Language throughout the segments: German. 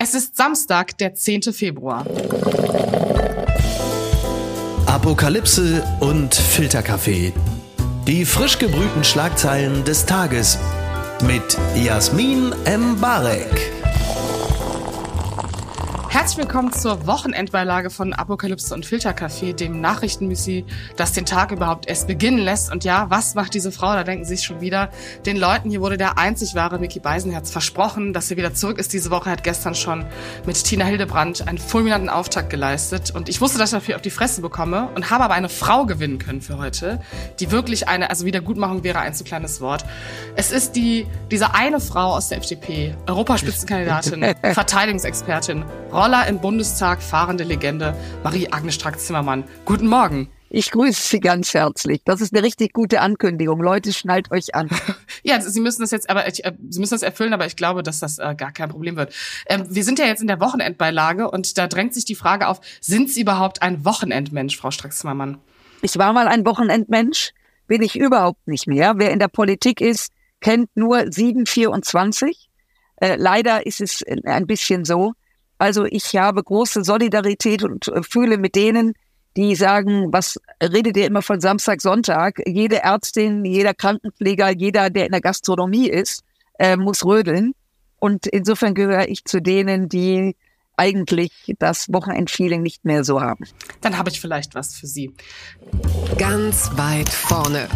Es ist Samstag, der 10. Februar. Apokalypse und Filterkaffee. Die frisch gebrühten Schlagzeilen des Tages mit Jasmin Mbarek. Herzlich willkommen zur Wochenendbeilage von Apokalypse und Filterkaffee, dem Nachrichtenmüsli, das den Tag überhaupt erst beginnen lässt. Und ja, was macht diese Frau? Da denken Sie sich schon wieder. Den Leuten hier wurde der einzig wahre Mickey Beisenherz versprochen, dass sie wieder zurück ist diese Woche. Hat gestern schon mit Tina Hildebrand einen fulminanten Auftakt geleistet. Und ich wusste, dass ich dafür auf die Fresse bekomme und habe aber eine Frau gewinnen können für heute, die wirklich eine, also Wiedergutmachung wäre ein zu kleines Wort. Es ist die, diese eine Frau aus der FDP, Europaspitzenkandidatin, Verteidigungsexpertin, Roller im Bundestag, fahrende Legende, Marie-Agnes Strack-Zimmermann. Guten Morgen. Ich grüße Sie ganz herzlich. Das ist eine richtig gute Ankündigung. Leute, schnallt euch an. ja, Sie müssen das jetzt, aber äh, Sie müssen das erfüllen, aber ich glaube, dass das äh, gar kein Problem wird. Ähm, wir sind ja jetzt in der Wochenendbeilage und da drängt sich die Frage auf: Sind Sie überhaupt ein Wochenendmensch, Frau Strack-Zimmermann? Ich war mal ein Wochenendmensch, bin ich überhaupt nicht mehr. Wer in der Politik ist, kennt nur 724. Äh, leider ist es ein bisschen so, also ich habe große Solidarität und äh, fühle mit denen, die sagen, was redet ihr immer von Samstag, Sonntag? Jede Ärztin, jeder Krankenpfleger, jeder, der in der Gastronomie ist, äh, muss rödeln. Und insofern gehöre ich zu denen, die eigentlich das Wochenendfeeling nicht mehr so haben. Dann habe ich vielleicht was für Sie. Ganz weit vorne.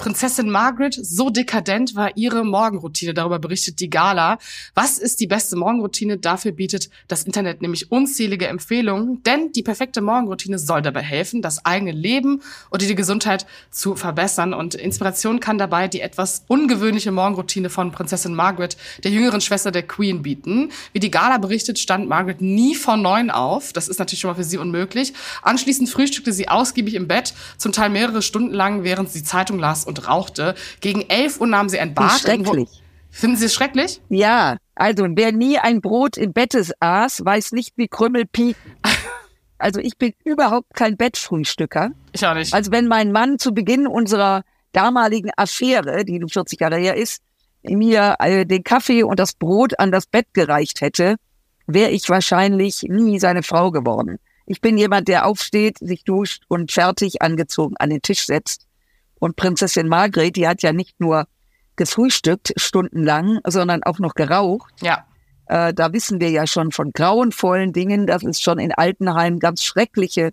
Prinzessin Margaret, so dekadent war ihre Morgenroutine. Darüber berichtet die Gala. Was ist die beste Morgenroutine? Dafür bietet das Internet nämlich unzählige Empfehlungen. Denn die perfekte Morgenroutine soll dabei helfen, das eigene Leben oder die Gesundheit zu verbessern. Und Inspiration kann dabei die etwas ungewöhnliche Morgenroutine von Prinzessin Margaret, der jüngeren Schwester der Queen, bieten. Wie die Gala berichtet, stand Margaret nie vor neun auf. Das ist natürlich schon mal für sie unmöglich. Anschließend frühstückte sie ausgiebig im Bett, zum Teil mehrere Stunden lang, während sie Zeitung las und rauchte. Gegen 11 Uhr nahm sie ein Bad. Schrecklich. Finden Sie es schrecklich? Ja, also wer nie ein Brot im Bettes aß, weiß nicht, wie Krümmel pieken. Also ich bin überhaupt kein Bettfrühstücker. Ich auch nicht. Also wenn mein Mann zu Beginn unserer damaligen Affäre, die nun 40 Jahre her ist, mir äh, den Kaffee und das Brot an das Bett gereicht hätte, wäre ich wahrscheinlich nie seine Frau geworden. Ich bin jemand, der aufsteht, sich duscht und fertig angezogen an den Tisch setzt. Und Prinzessin Margret, die hat ja nicht nur gefrühstückt stundenlang, sondern auch noch geraucht. Ja. Äh, da wissen wir ja schon von grauenvollen Dingen, dass es schon in Altenheimen ganz schreckliche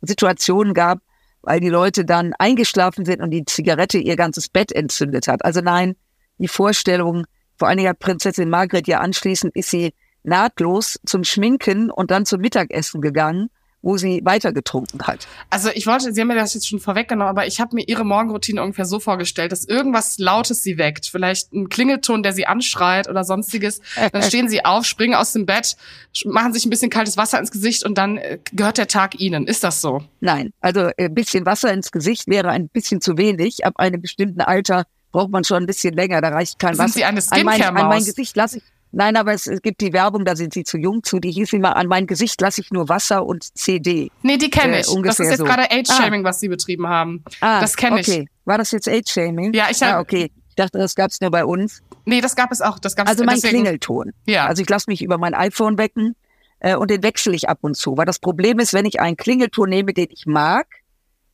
Situationen gab, weil die Leute dann eingeschlafen sind und die Zigarette ihr ganzes Bett entzündet hat. Also nein, die Vorstellung, vor allen Dingen hat Prinzessin Margret ja anschließend ist sie nahtlos zum Schminken und dann zum Mittagessen gegangen wo sie weitergetrunken hat. Also ich wollte, Sie haben mir das jetzt schon vorweggenommen, aber ich habe mir Ihre Morgenroutine ungefähr so vorgestellt, dass irgendwas Lautes sie weckt, vielleicht ein Klingelton, der sie anschreit oder sonstiges. Dann stehen sie auf, springen aus dem Bett, machen sich ein bisschen kaltes Wasser ins Gesicht und dann äh, gehört der Tag Ihnen. Ist das so? Nein, also ein äh, bisschen Wasser ins Gesicht wäre ein bisschen zu wenig. Ab einem bestimmten Alter braucht man schon ein bisschen länger, da reicht kein Sind Wasser. Sie eine Skincare-Maus? An mein, an mein Gesicht lasse ich Nein, aber es, es gibt die Werbung, da sind sie zu jung zu. Die hieß immer, an mein Gesicht lasse ich nur Wasser und CD. Nee, die kenne äh, ich. Das ist jetzt so. gerade Age-Shaming, ah. was sie betrieben haben. Ah, das kenne okay. ich. War das jetzt Age-Shaming? Ja, ich habe. Ah, okay. Ich dachte, das gab es nur bei uns. Nee, das gab es auch. Das gab's also mein deswegen. Klingelton. Ja. Also ich lasse mich über mein iPhone wecken äh, und den wechsle ich ab und zu. Weil das Problem ist, wenn ich einen Klingelton nehme, den ich mag,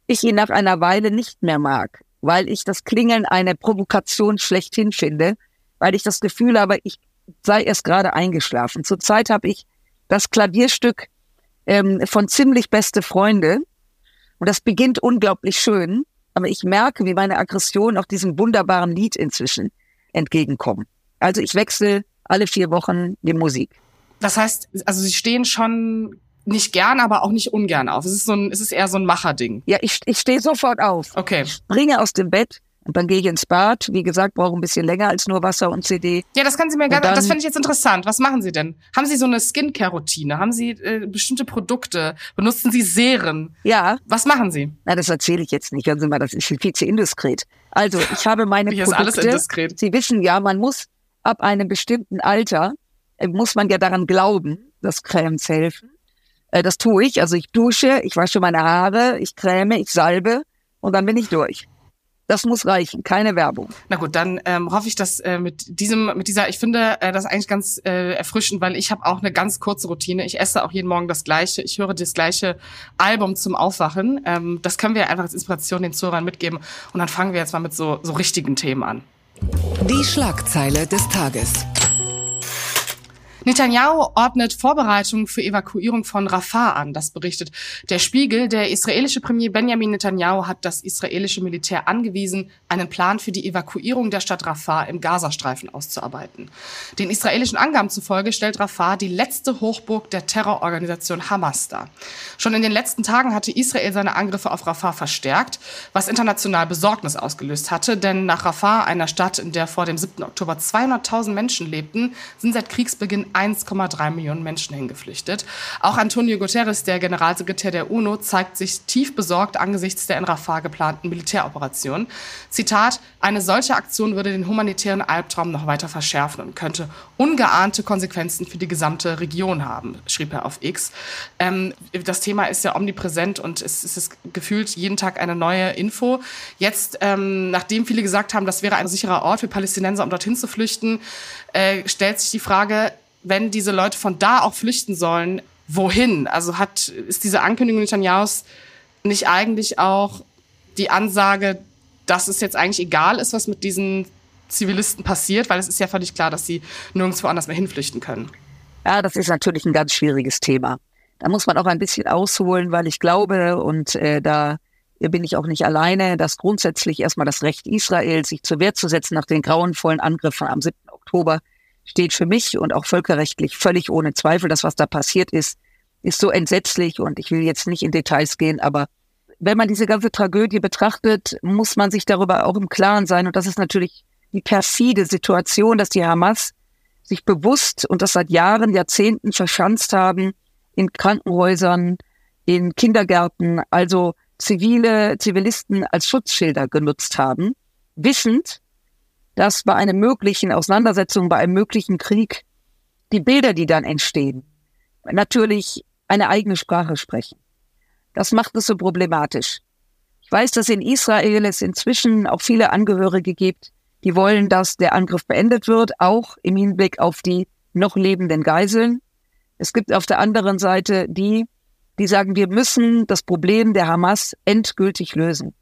ich ihn nach einer Weile nicht mehr mag. Weil ich das Klingeln eine Provokation schlechthin finde. Weil ich das Gefühl habe, ich sei erst gerade eingeschlafen. Zurzeit habe ich das Klavierstück ähm, von ziemlich beste Freunde und das beginnt unglaublich schön, aber ich merke, wie meine Aggression auch diesem wunderbaren Lied inzwischen entgegenkommen. Also ich wechsle alle vier Wochen die Musik. Das heißt, also Sie stehen schon nicht gern, aber auch nicht ungern auf. Es ist so ein, es ist eher so ein Macherding. Ja, ich, ich stehe sofort auf. Okay. Ich springe aus dem Bett, und dann gehe ich ins Bad. Wie gesagt, brauche ein bisschen länger als nur Wasser und CD. Ja, das können Sie mir gerne, das finde ich jetzt interessant. Was machen Sie denn? Haben Sie so eine Skincare-Routine? Haben Sie äh, bestimmte Produkte? Benutzen Sie Serien? Ja. Was machen Sie? Na, das erzähle ich jetzt nicht. Hören Sie mal, das ist viel zu indiskret. Also, ich habe meine Hier Produkte. Ist alles indiskret. Sie wissen ja, man muss ab einem bestimmten Alter, äh, muss man ja daran glauben, dass Cremes helfen. Äh, das tue ich. Also ich dusche, ich wasche meine Haare, ich creme, ich salbe und dann bin ich durch. Das muss reichen, keine Werbung. Na gut, dann ähm, hoffe ich, dass äh, mit diesem, mit dieser, ich finde äh, das eigentlich ganz äh, erfrischend, weil ich habe auch eine ganz kurze Routine. Ich esse auch jeden Morgen das gleiche. Ich höre das gleiche Album zum Aufwachen. Ähm, das können wir einfach als Inspiration den Zuhörern mitgeben. Und dann fangen wir jetzt mal mit so, so richtigen Themen an. Die Schlagzeile des Tages. Netanyahu ordnet Vorbereitungen für Evakuierung von Rafah an. Das berichtet der Spiegel. Der israelische Premier Benjamin Netanyahu hat das israelische Militär angewiesen, einen Plan für die Evakuierung der Stadt Rafah im Gazastreifen auszuarbeiten. Den israelischen Angaben zufolge stellt Rafah die letzte Hochburg der Terrororganisation Hamas dar. Schon in den letzten Tagen hatte Israel seine Angriffe auf Rafah verstärkt, was international Besorgnis ausgelöst hatte. Denn nach Rafah, einer Stadt, in der vor dem 7. Oktober 200.000 Menschen lebten, sind seit Kriegsbeginn 1,3 Millionen Menschen hingeflüchtet. Auch Antonio Guterres, der Generalsekretär der UNO, zeigt sich tief besorgt angesichts der in Rafah geplanten Militäroperation. Zitat, eine solche Aktion würde den humanitären Albtraum noch weiter verschärfen und könnte ungeahnte Konsequenzen für die gesamte Region haben, schrieb er auf X. Ähm, das Thema ist ja omnipräsent und es, ist gefühlt jeden Tag eine neue Info. Jetzt, ähm, nachdem viele gesagt haben, das wäre ein sicherer Ort für Palästinenser, um dorthin zu flüchten, äh, stellt sich die Frage, wenn diese Leute von da auch flüchten sollen, wohin? Also hat, ist diese Ankündigung Netanyahus nicht eigentlich auch die Ansage, dass es jetzt eigentlich egal ist, was mit diesen Zivilisten passiert, weil es ist ja völlig klar, dass sie nirgendwo anders mehr hinflüchten können. Ja, das ist natürlich ein ganz schwieriges Thema. Da muss man auch ein bisschen ausholen, weil ich glaube, und äh, da bin ich auch nicht alleine, dass grundsätzlich erstmal das Recht Israels, sich zur Wehr zu setzen nach den grauenvollen Angriffen am 7. Oktober, steht für mich und auch völkerrechtlich völlig ohne Zweifel. Das, was da passiert ist, ist so entsetzlich und ich will jetzt nicht in Details gehen, aber wenn man diese ganze Tragödie betrachtet, muss man sich darüber auch im Klaren sein. Und das ist natürlich die perfide Situation, dass die Hamas sich bewusst und das seit Jahren, Jahrzehnten verschanzt haben in Krankenhäusern, in Kindergärten, also zivile Zivilisten als Schutzschilder genutzt haben, wissend, dass bei einer möglichen Auseinandersetzung, bei einem möglichen Krieg die Bilder, die dann entstehen, natürlich eine eigene Sprache sprechen. Das macht es so problematisch. Ich weiß, dass in Israel es inzwischen auch viele Angehörige gibt, die wollen, dass der Angriff beendet wird, auch im Hinblick auf die noch lebenden Geiseln. Es gibt auf der anderen Seite die, die sagen, wir müssen das Problem der Hamas endgültig lösen.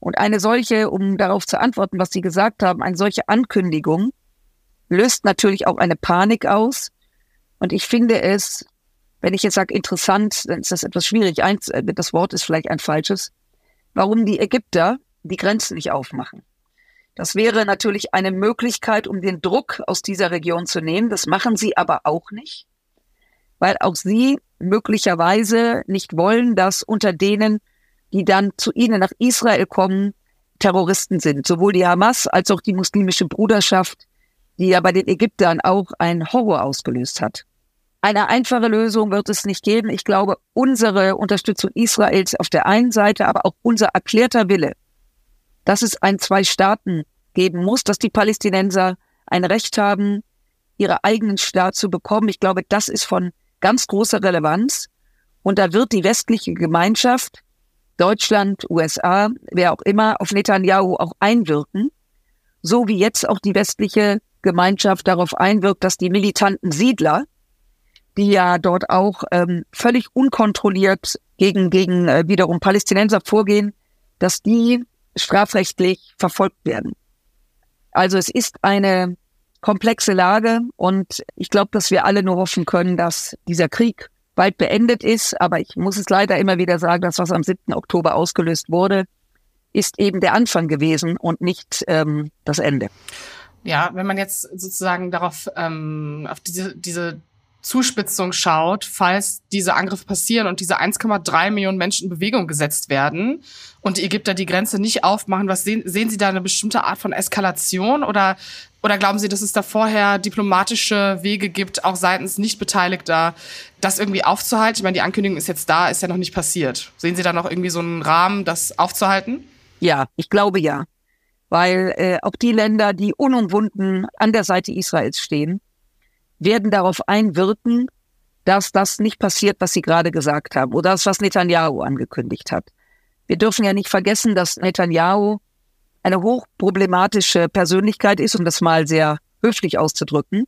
Und eine solche, um darauf zu antworten, was Sie gesagt haben, eine solche Ankündigung löst natürlich auch eine Panik aus. Und ich finde es, wenn ich jetzt sage interessant, dann ist das etwas schwierig. Äh, das Wort ist vielleicht ein falsches. Warum die Ägypter die Grenzen nicht aufmachen? Das wäre natürlich eine Möglichkeit, um den Druck aus dieser Region zu nehmen. Das machen sie aber auch nicht, weil auch sie möglicherweise nicht wollen, dass unter denen die dann zu ihnen nach Israel kommen, Terroristen sind. Sowohl die Hamas als auch die muslimische Bruderschaft, die ja bei den Ägyptern auch einen Horror ausgelöst hat. Eine einfache Lösung wird es nicht geben. Ich glaube, unsere Unterstützung Israels auf der einen Seite, aber auch unser erklärter Wille, dass es ein Zwei-Staaten geben muss, dass die Palästinenser ein Recht haben, ihre eigenen Staat zu bekommen. Ich glaube, das ist von ganz großer Relevanz. Und da wird die westliche Gemeinschaft Deutschland, USA, wer auch immer, auf Netanyahu auch einwirken, so wie jetzt auch die westliche Gemeinschaft darauf einwirkt, dass die militanten Siedler, die ja dort auch ähm, völlig unkontrolliert gegen, gegen äh, wiederum Palästinenser vorgehen, dass die strafrechtlich verfolgt werden. Also es ist eine komplexe Lage und ich glaube, dass wir alle nur hoffen können, dass dieser Krieg bald beendet ist. Aber ich muss es leider immer wieder sagen, das, was am 7. Oktober ausgelöst wurde, ist eben der Anfang gewesen und nicht ähm, das Ende. Ja, wenn man jetzt sozusagen darauf ähm, auf diese diese Zuspitzung schaut, falls diese Angriffe passieren und diese 1,3 Millionen Menschen in Bewegung gesetzt werden und die Ägypter die Grenze nicht aufmachen, was sehen, sehen Sie da eine bestimmte Art von Eskalation oder oder glauben Sie, dass es da vorher diplomatische Wege gibt, auch seitens Nichtbeteiligter, das irgendwie aufzuhalten? Ich meine, die Ankündigung ist jetzt da, ist ja noch nicht passiert. Sehen Sie da noch irgendwie so einen Rahmen, das aufzuhalten? Ja, ich glaube ja. Weil äh, auch die Länder, die unumwunden an der Seite Israels stehen, werden darauf einwirken, dass das nicht passiert, was Sie gerade gesagt haben, oder das, was Netanyahu angekündigt hat. Wir dürfen ja nicht vergessen, dass Netanyahu eine hochproblematische Persönlichkeit ist, um das mal sehr höflich auszudrücken.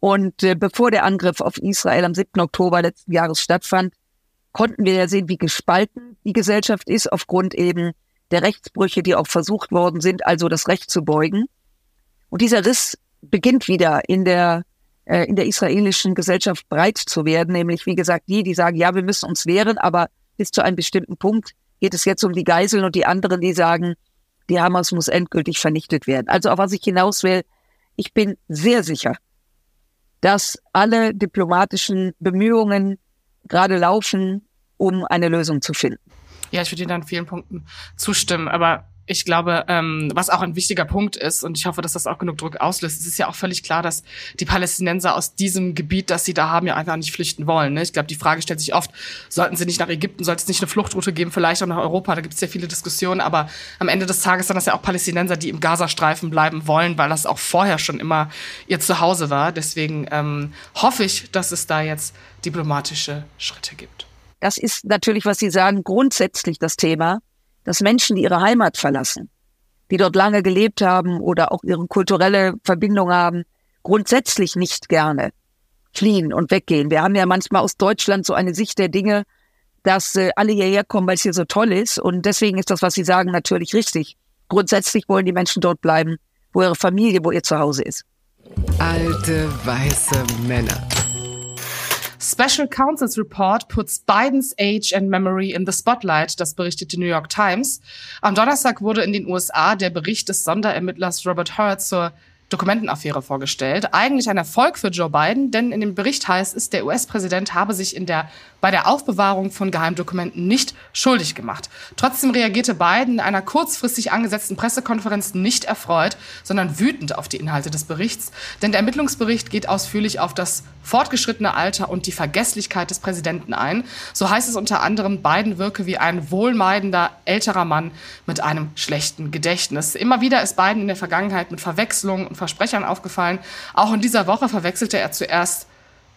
Und äh, bevor der Angriff auf Israel am 7. Oktober letzten Jahres stattfand, konnten wir ja sehen, wie gespalten die Gesellschaft ist aufgrund eben der Rechtsbrüche, die auch versucht worden sind, also das Recht zu beugen. Und dieser Riss beginnt wieder in der äh, in der israelischen Gesellschaft breit zu werden, nämlich wie gesagt die, die sagen, ja, wir müssen uns wehren, aber bis zu einem bestimmten Punkt geht es jetzt um die Geiseln und die anderen, die sagen, die Hamas muss endgültig vernichtet werden. Also auf was ich hinaus will, ich bin sehr sicher, dass alle diplomatischen Bemühungen gerade laufen, um eine Lösung zu finden. Ja, ich würde Ihnen an vielen Punkten zustimmen, aber ich glaube, ähm, was auch ein wichtiger Punkt ist, und ich hoffe, dass das auch genug Druck auslöst, es ist ja auch völlig klar, dass die Palästinenser aus diesem Gebiet, das sie da haben, ja einfach nicht flüchten wollen. Ne? Ich glaube, die Frage stellt sich oft, sollten sie nicht nach Ägypten, sollte es nicht eine Fluchtroute geben, vielleicht auch nach Europa, da gibt es ja viele Diskussionen, aber am Ende des Tages sind das ja auch Palästinenser, die im Gazastreifen bleiben wollen, weil das auch vorher schon immer ihr Zuhause war. Deswegen ähm, hoffe ich, dass es da jetzt diplomatische Schritte gibt. Das ist natürlich, was Sie sagen, grundsätzlich das Thema dass Menschen, die ihre Heimat verlassen, die dort lange gelebt haben oder auch ihre kulturelle Verbindung haben, grundsätzlich nicht gerne fliehen und weggehen. Wir haben ja manchmal aus Deutschland so eine Sicht der Dinge, dass äh, alle hierher kommen, weil es hier so toll ist. Und deswegen ist das, was Sie sagen, natürlich richtig. Grundsätzlich wollen die Menschen dort bleiben, wo ihre Familie, wo ihr Zuhause ist. Alte weiße Männer. Special Counsel's Report puts Bidens age and memory in the spotlight, das berichtet die New York Times. Am Donnerstag wurde in den USA der Bericht des Sonderermittlers Robert Hurt zur Dokumentenaffäre vorgestellt. Eigentlich ein Erfolg für Joe Biden, denn in dem Bericht heißt es, der US-Präsident habe sich in der, bei der Aufbewahrung von Geheimdokumenten nicht schuldig gemacht. Trotzdem reagierte Biden in einer kurzfristig angesetzten Pressekonferenz nicht erfreut, sondern wütend auf die Inhalte des Berichts. Denn der Ermittlungsbericht geht ausführlich auf das fortgeschrittene Alter und die Vergesslichkeit des Präsidenten ein. So heißt es unter anderem, Biden wirke wie ein wohlmeidender älterer Mann mit einem schlechten Gedächtnis. Immer wieder ist Biden in der Vergangenheit mit Verwechslungen und Versprechern aufgefallen. Auch in dieser Woche verwechselte er zuerst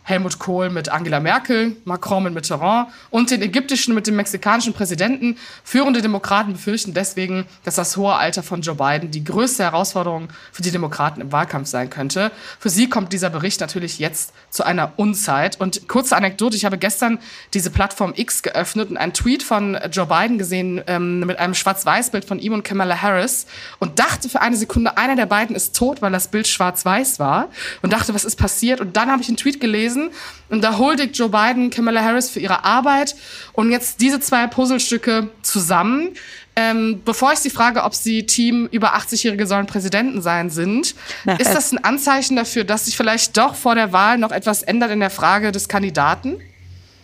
Helmut Kohl mit Angela Merkel, Macron mit Mitterrand und den ägyptischen mit dem mexikanischen Präsidenten. Führende Demokraten befürchten deswegen, dass das hohe Alter von Joe Biden die größte Herausforderung für die Demokraten im Wahlkampf sein könnte. Für sie kommt dieser Bericht natürlich jetzt zu einer Unzeit. Und kurze Anekdote, ich habe gestern diese Plattform X geöffnet und einen Tweet von Joe Biden gesehen ähm, mit einem Schwarz-Weiß-Bild von ihm und Kamala Harris und dachte für eine Sekunde, einer der beiden ist tot, weil das Bild schwarz-weiß war und dachte, was ist passiert? Und dann habe ich einen Tweet gelesen, gelesen. Und da huldigt Joe Biden Kamala Harris für ihre Arbeit. Und jetzt diese zwei Puzzlestücke zusammen. Ähm, bevor ich Sie frage, ob Sie Team über 80-Jährige sollen Präsidenten sein sind, ist das ein Anzeichen dafür, dass sich vielleicht doch vor der Wahl noch etwas ändert in der Frage des Kandidaten?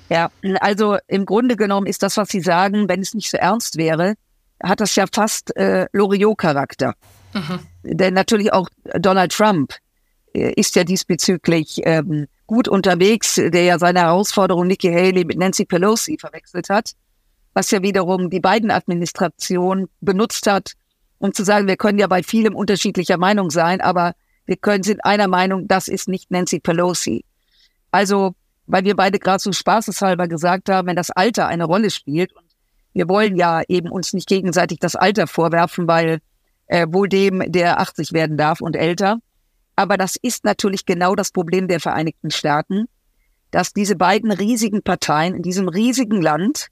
Ja, also im Grunde genommen ist das, was Sie sagen, wenn es nicht so ernst wäre, hat das ja fast äh, Loriot-Charakter. Mhm. Denn natürlich auch Donald Trump äh, ist ja diesbezüglich ähm, gut unterwegs, der ja seine Herausforderung Nikki Haley mit Nancy Pelosi verwechselt hat, was ja wiederum die beiden Administration benutzt hat, um zu sagen, wir können ja bei vielem unterschiedlicher Meinung sein, aber wir können sind einer Meinung, das ist nicht Nancy Pelosi. Also, weil wir beide gerade so spaßeshalber gesagt haben, wenn das Alter eine Rolle spielt und wir wollen ja eben uns nicht gegenseitig das Alter vorwerfen, weil äh, wohl dem, der 80 werden darf und älter, aber das ist natürlich genau das Problem der Vereinigten Staaten, dass diese beiden riesigen Parteien in diesem riesigen Land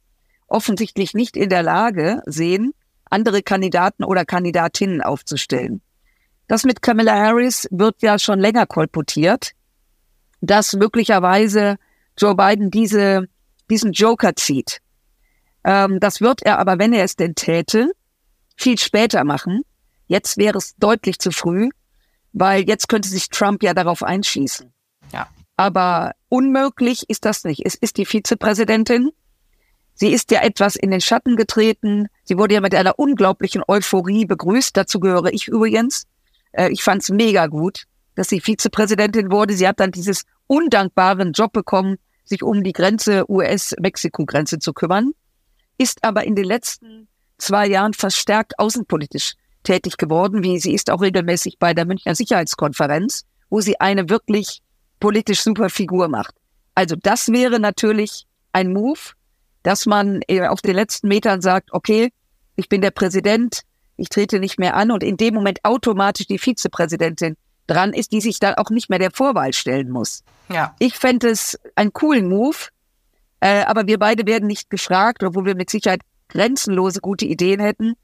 offensichtlich nicht in der Lage sehen, andere Kandidaten oder Kandidatinnen aufzustellen. Das mit Kamala Harris wird ja schon länger kolportiert, dass möglicherweise Joe Biden diese, diesen Joker zieht. Ähm, das wird er aber, wenn er es denn täte, viel später machen. Jetzt wäre es deutlich zu früh weil jetzt könnte sich Trump ja darauf einschießen. Ja. Aber unmöglich ist das nicht. Es ist die Vizepräsidentin. Sie ist ja etwas in den Schatten getreten. Sie wurde ja mit einer unglaublichen Euphorie begrüßt. Dazu gehöre ich übrigens. Äh, ich fand es mega gut, dass sie Vizepräsidentin wurde. Sie hat dann dieses undankbaren Job bekommen, sich um die Grenze US-Mexiko-Grenze zu kümmern, ist aber in den letzten zwei Jahren verstärkt außenpolitisch tätig geworden, wie sie ist auch regelmäßig bei der Münchner Sicherheitskonferenz, wo sie eine wirklich politisch super Figur macht. Also das wäre natürlich ein Move, dass man auf den letzten Metern sagt, okay, ich bin der Präsident, ich trete nicht mehr an und in dem Moment automatisch die Vizepräsidentin dran ist, die sich dann auch nicht mehr der Vorwahl stellen muss. Ja. Ich fände es einen coolen Move, äh, aber wir beide werden nicht gefragt, obwohl wir mit Sicherheit grenzenlose gute Ideen hätten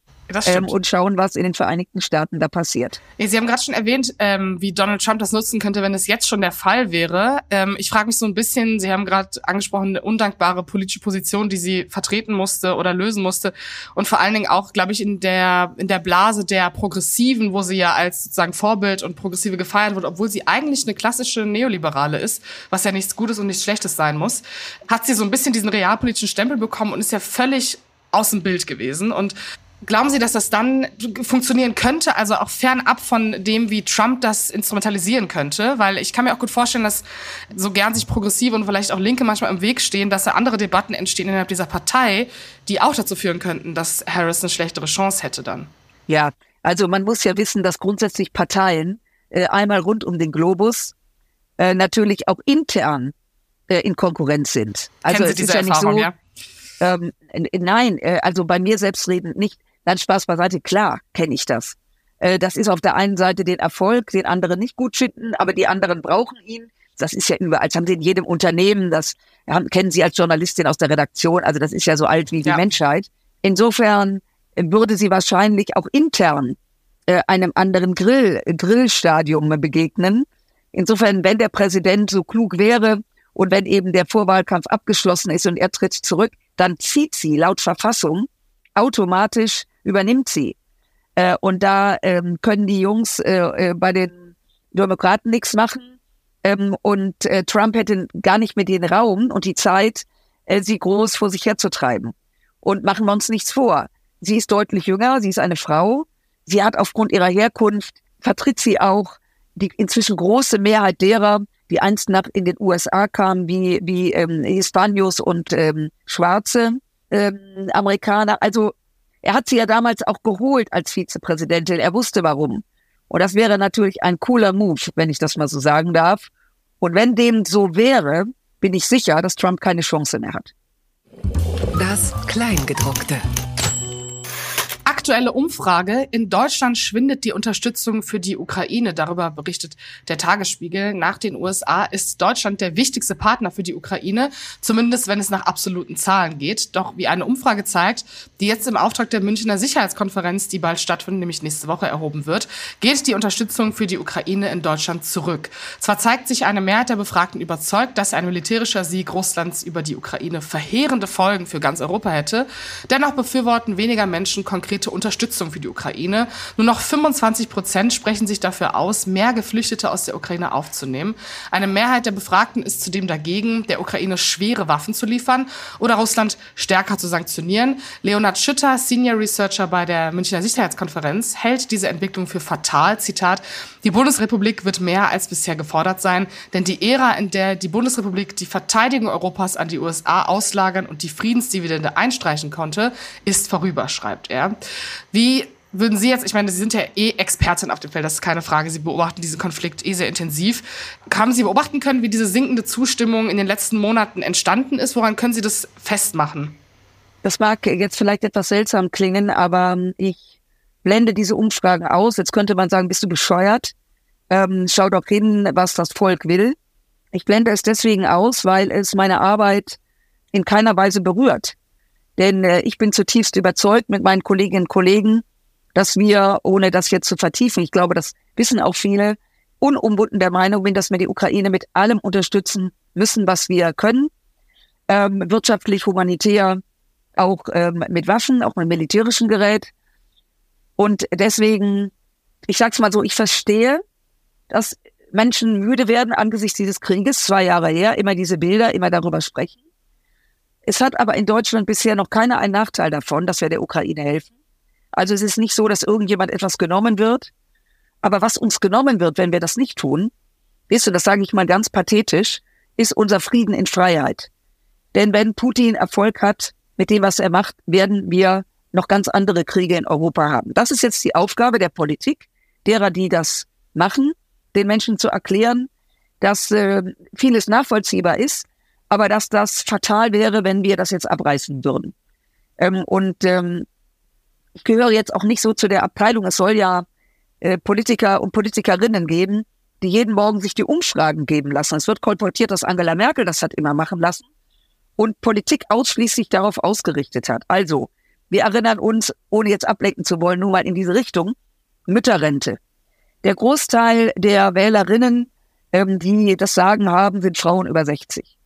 ähm, und schauen, was in den Vereinigten Staaten da passiert. Sie haben gerade schon erwähnt, ähm, wie Donald Trump das nutzen könnte, wenn es jetzt schon der Fall wäre. Ähm, ich frage mich so ein bisschen, Sie haben gerade angesprochen, eine undankbare politische Position, die sie vertreten musste oder lösen musste. Und vor allen Dingen auch, glaube ich, in der, in der Blase der Progressiven, wo sie ja als sozusagen Vorbild und Progressive gefeiert wird, obwohl sie eigentlich eine klassische Neoliberale ist, was ja nichts Gutes und nichts Schlechtes sein muss, hat sie so ein bisschen diesen realpolitischen Stempel bekommen und ist ja völlig aus dem Bild gewesen. Und Glauben Sie, dass das dann funktionieren könnte, also auch fernab von dem, wie Trump das instrumentalisieren könnte? Weil ich kann mir auch gut vorstellen, dass so gern sich Progressive und vielleicht auch Linke manchmal im Weg stehen, dass da andere Debatten entstehen innerhalb dieser Partei, die auch dazu führen könnten, dass Harris eine schlechtere Chance hätte dann. Ja, also man muss ja wissen, dass grundsätzlich Parteien äh, einmal rund um den Globus äh, natürlich auch intern äh, in Konkurrenz sind. Also Kennen Sie es diese ist ja nicht Erfahrung, so, ja? ähm, nein, äh, also bei mir selbstredend nicht. Dann Spaß beiseite, klar kenne ich das. Äh, das ist auf der einen Seite den Erfolg, den anderen nicht gut finden, aber die anderen brauchen ihn. Das ist ja überall, das haben sie in jedem Unternehmen, das haben, kennen Sie als Journalistin aus der Redaktion, also das ist ja so alt wie die Ja. Menschheit. Insofern äh, würde sie wahrscheinlich auch intern äh, einem anderen Grill, Grillstadium begegnen. Insofern, wenn der Präsident so klug wäre und wenn eben der Vorwahlkampf abgeschlossen ist und er tritt zurück, dann zieht sie laut Verfassung automatisch übernimmt sie. Äh, und da ähm, können die Jungs äh, äh, bei den Demokraten nichts machen. Ähm, und äh, Trump hätte gar nicht mehr den Raum und die Zeit, äh, sie groß vor sich herzutreiben. Und machen wir uns nichts vor. Sie ist deutlich jünger, sie ist eine Frau. Sie hat aufgrund ihrer Herkunft, vertritt sie auch die inzwischen große Mehrheit derer, die einst nach in den USA kamen, wie, wie ähm, Hispanios und ähm, Schwarze ähm, Amerikaner. Also er hat sie ja damals auch geholt als Vizepräsidentin. Er wusste warum. Und das wäre natürlich ein cooler Move, wenn ich das mal so sagen darf. Und wenn dem so wäre, bin ich sicher, dass Trump keine Chance mehr hat. Das Kleingedruckte. Aktuelle Umfrage. In Deutschland schwindet die Unterstützung für die Ukraine. Darüber berichtet der Tagesspiegel. Nach den USA ist Deutschland der wichtigste Partner für die Ukraine, zumindest wenn es nach absoluten Zahlen geht. Doch wie eine Umfrage zeigt, die jetzt im Auftrag der Münchner Sicherheitskonferenz, die bald stattfindet, nämlich nächste Woche erhoben wird, geht die Unterstützung für die Ukraine in Deutschland zurück. Zwar zeigt sich eine Mehrheit der Befragten überzeugt, dass ein militärischer Sieg Russlands über die Ukraine verheerende Folgen für ganz Europa hätte, dennoch befürworten weniger Menschen konkrete Unterstützung für die Ukraine. Nur noch 25 Prozent sprechen sich dafür aus, mehr Geflüchtete aus der Ukraine aufzunehmen. Eine Mehrheit der Befragten ist zudem dagegen, der Ukraine schwere Waffen zu liefern oder Russland stärker zu sanktionieren. Leonhard Schütter, Senior Researcher bei der Münchner Sicherheitskonferenz, hält diese Entwicklung für fatal. Zitat, die Bundesrepublik wird mehr als bisher gefordert sein, denn die Ära, in der die Bundesrepublik die Verteidigung Europas an die USA auslagern und die Friedensdividende einstreichen konnte, ist vorüber, schreibt er. Wie würden Sie jetzt, ich meine, Sie sind ja eh Expertin auf dem Feld, das ist keine Frage, Sie beobachten diesen Konflikt eh sehr intensiv. Haben Sie beobachten können, wie diese sinkende Zustimmung in den letzten Monaten entstanden ist? Woran können Sie das festmachen? Das mag jetzt vielleicht etwas seltsam klingen, aber ich blende diese Umfragen aus. Jetzt könnte man sagen, bist du bescheuert? Ähm, schau doch hin, was das Volk will. Ich blende es deswegen aus, weil es meine Arbeit in keiner Weise berührt. Denn äh, ich bin zutiefst überzeugt mit meinen Kolleginnen und Kollegen, dass wir, ohne das jetzt zu vertiefen, ich glaube, das wissen auch viele, unumwunden der Meinung bin, dass wir die Ukraine mit allem unterstützen müssen, was wir können. Ähm, wirtschaftlich, humanitär, auch ähm, mit Waffen, auch mit militärischem Gerät. Und deswegen, ich sag's mal so, ich verstehe, dass Menschen müde werden angesichts dieses Krieges, zwei Jahre her, immer diese Bilder, immer darüber sprechen. Es hat aber in Deutschland bisher noch keiner einen Nachteil davon, dass wir der Ukraine helfen. Also es ist nicht so, dass irgendjemand etwas genommen wird. Aber was uns genommen wird, wenn wir das nicht tun, weißt du, das sage ich mal ganz pathetisch, ist unser Frieden in Freiheit. Denn wenn Putin Erfolg hat mit dem, was er macht, werden wir noch ganz andere Kriege in Europa haben. Das ist jetzt die Aufgabe der Politik, derer, die das machen, den Menschen zu erklären, dass äh, vieles nachvollziehbar ist, aber dass das fatal wäre, wenn wir das jetzt abreißen würden. Ähm, und ähm, ich gehöre jetzt auch nicht so zu der Abteilung. Es soll ja äh, Politiker und Politikerinnen geben, die jeden Morgen sich die Umfragen geben lassen. Es wird kolportiert, dass Angela Merkel das hat immer machen lassen und Politik ausschließlich darauf ausgerichtet hat. Also, wir erinnern uns, ohne jetzt ablenken zu wollen, nur mal in diese Richtung, Mütterrente. Der Großteil der Wählerinnen, ähm, die das Sagen haben, sind Frauen über 60.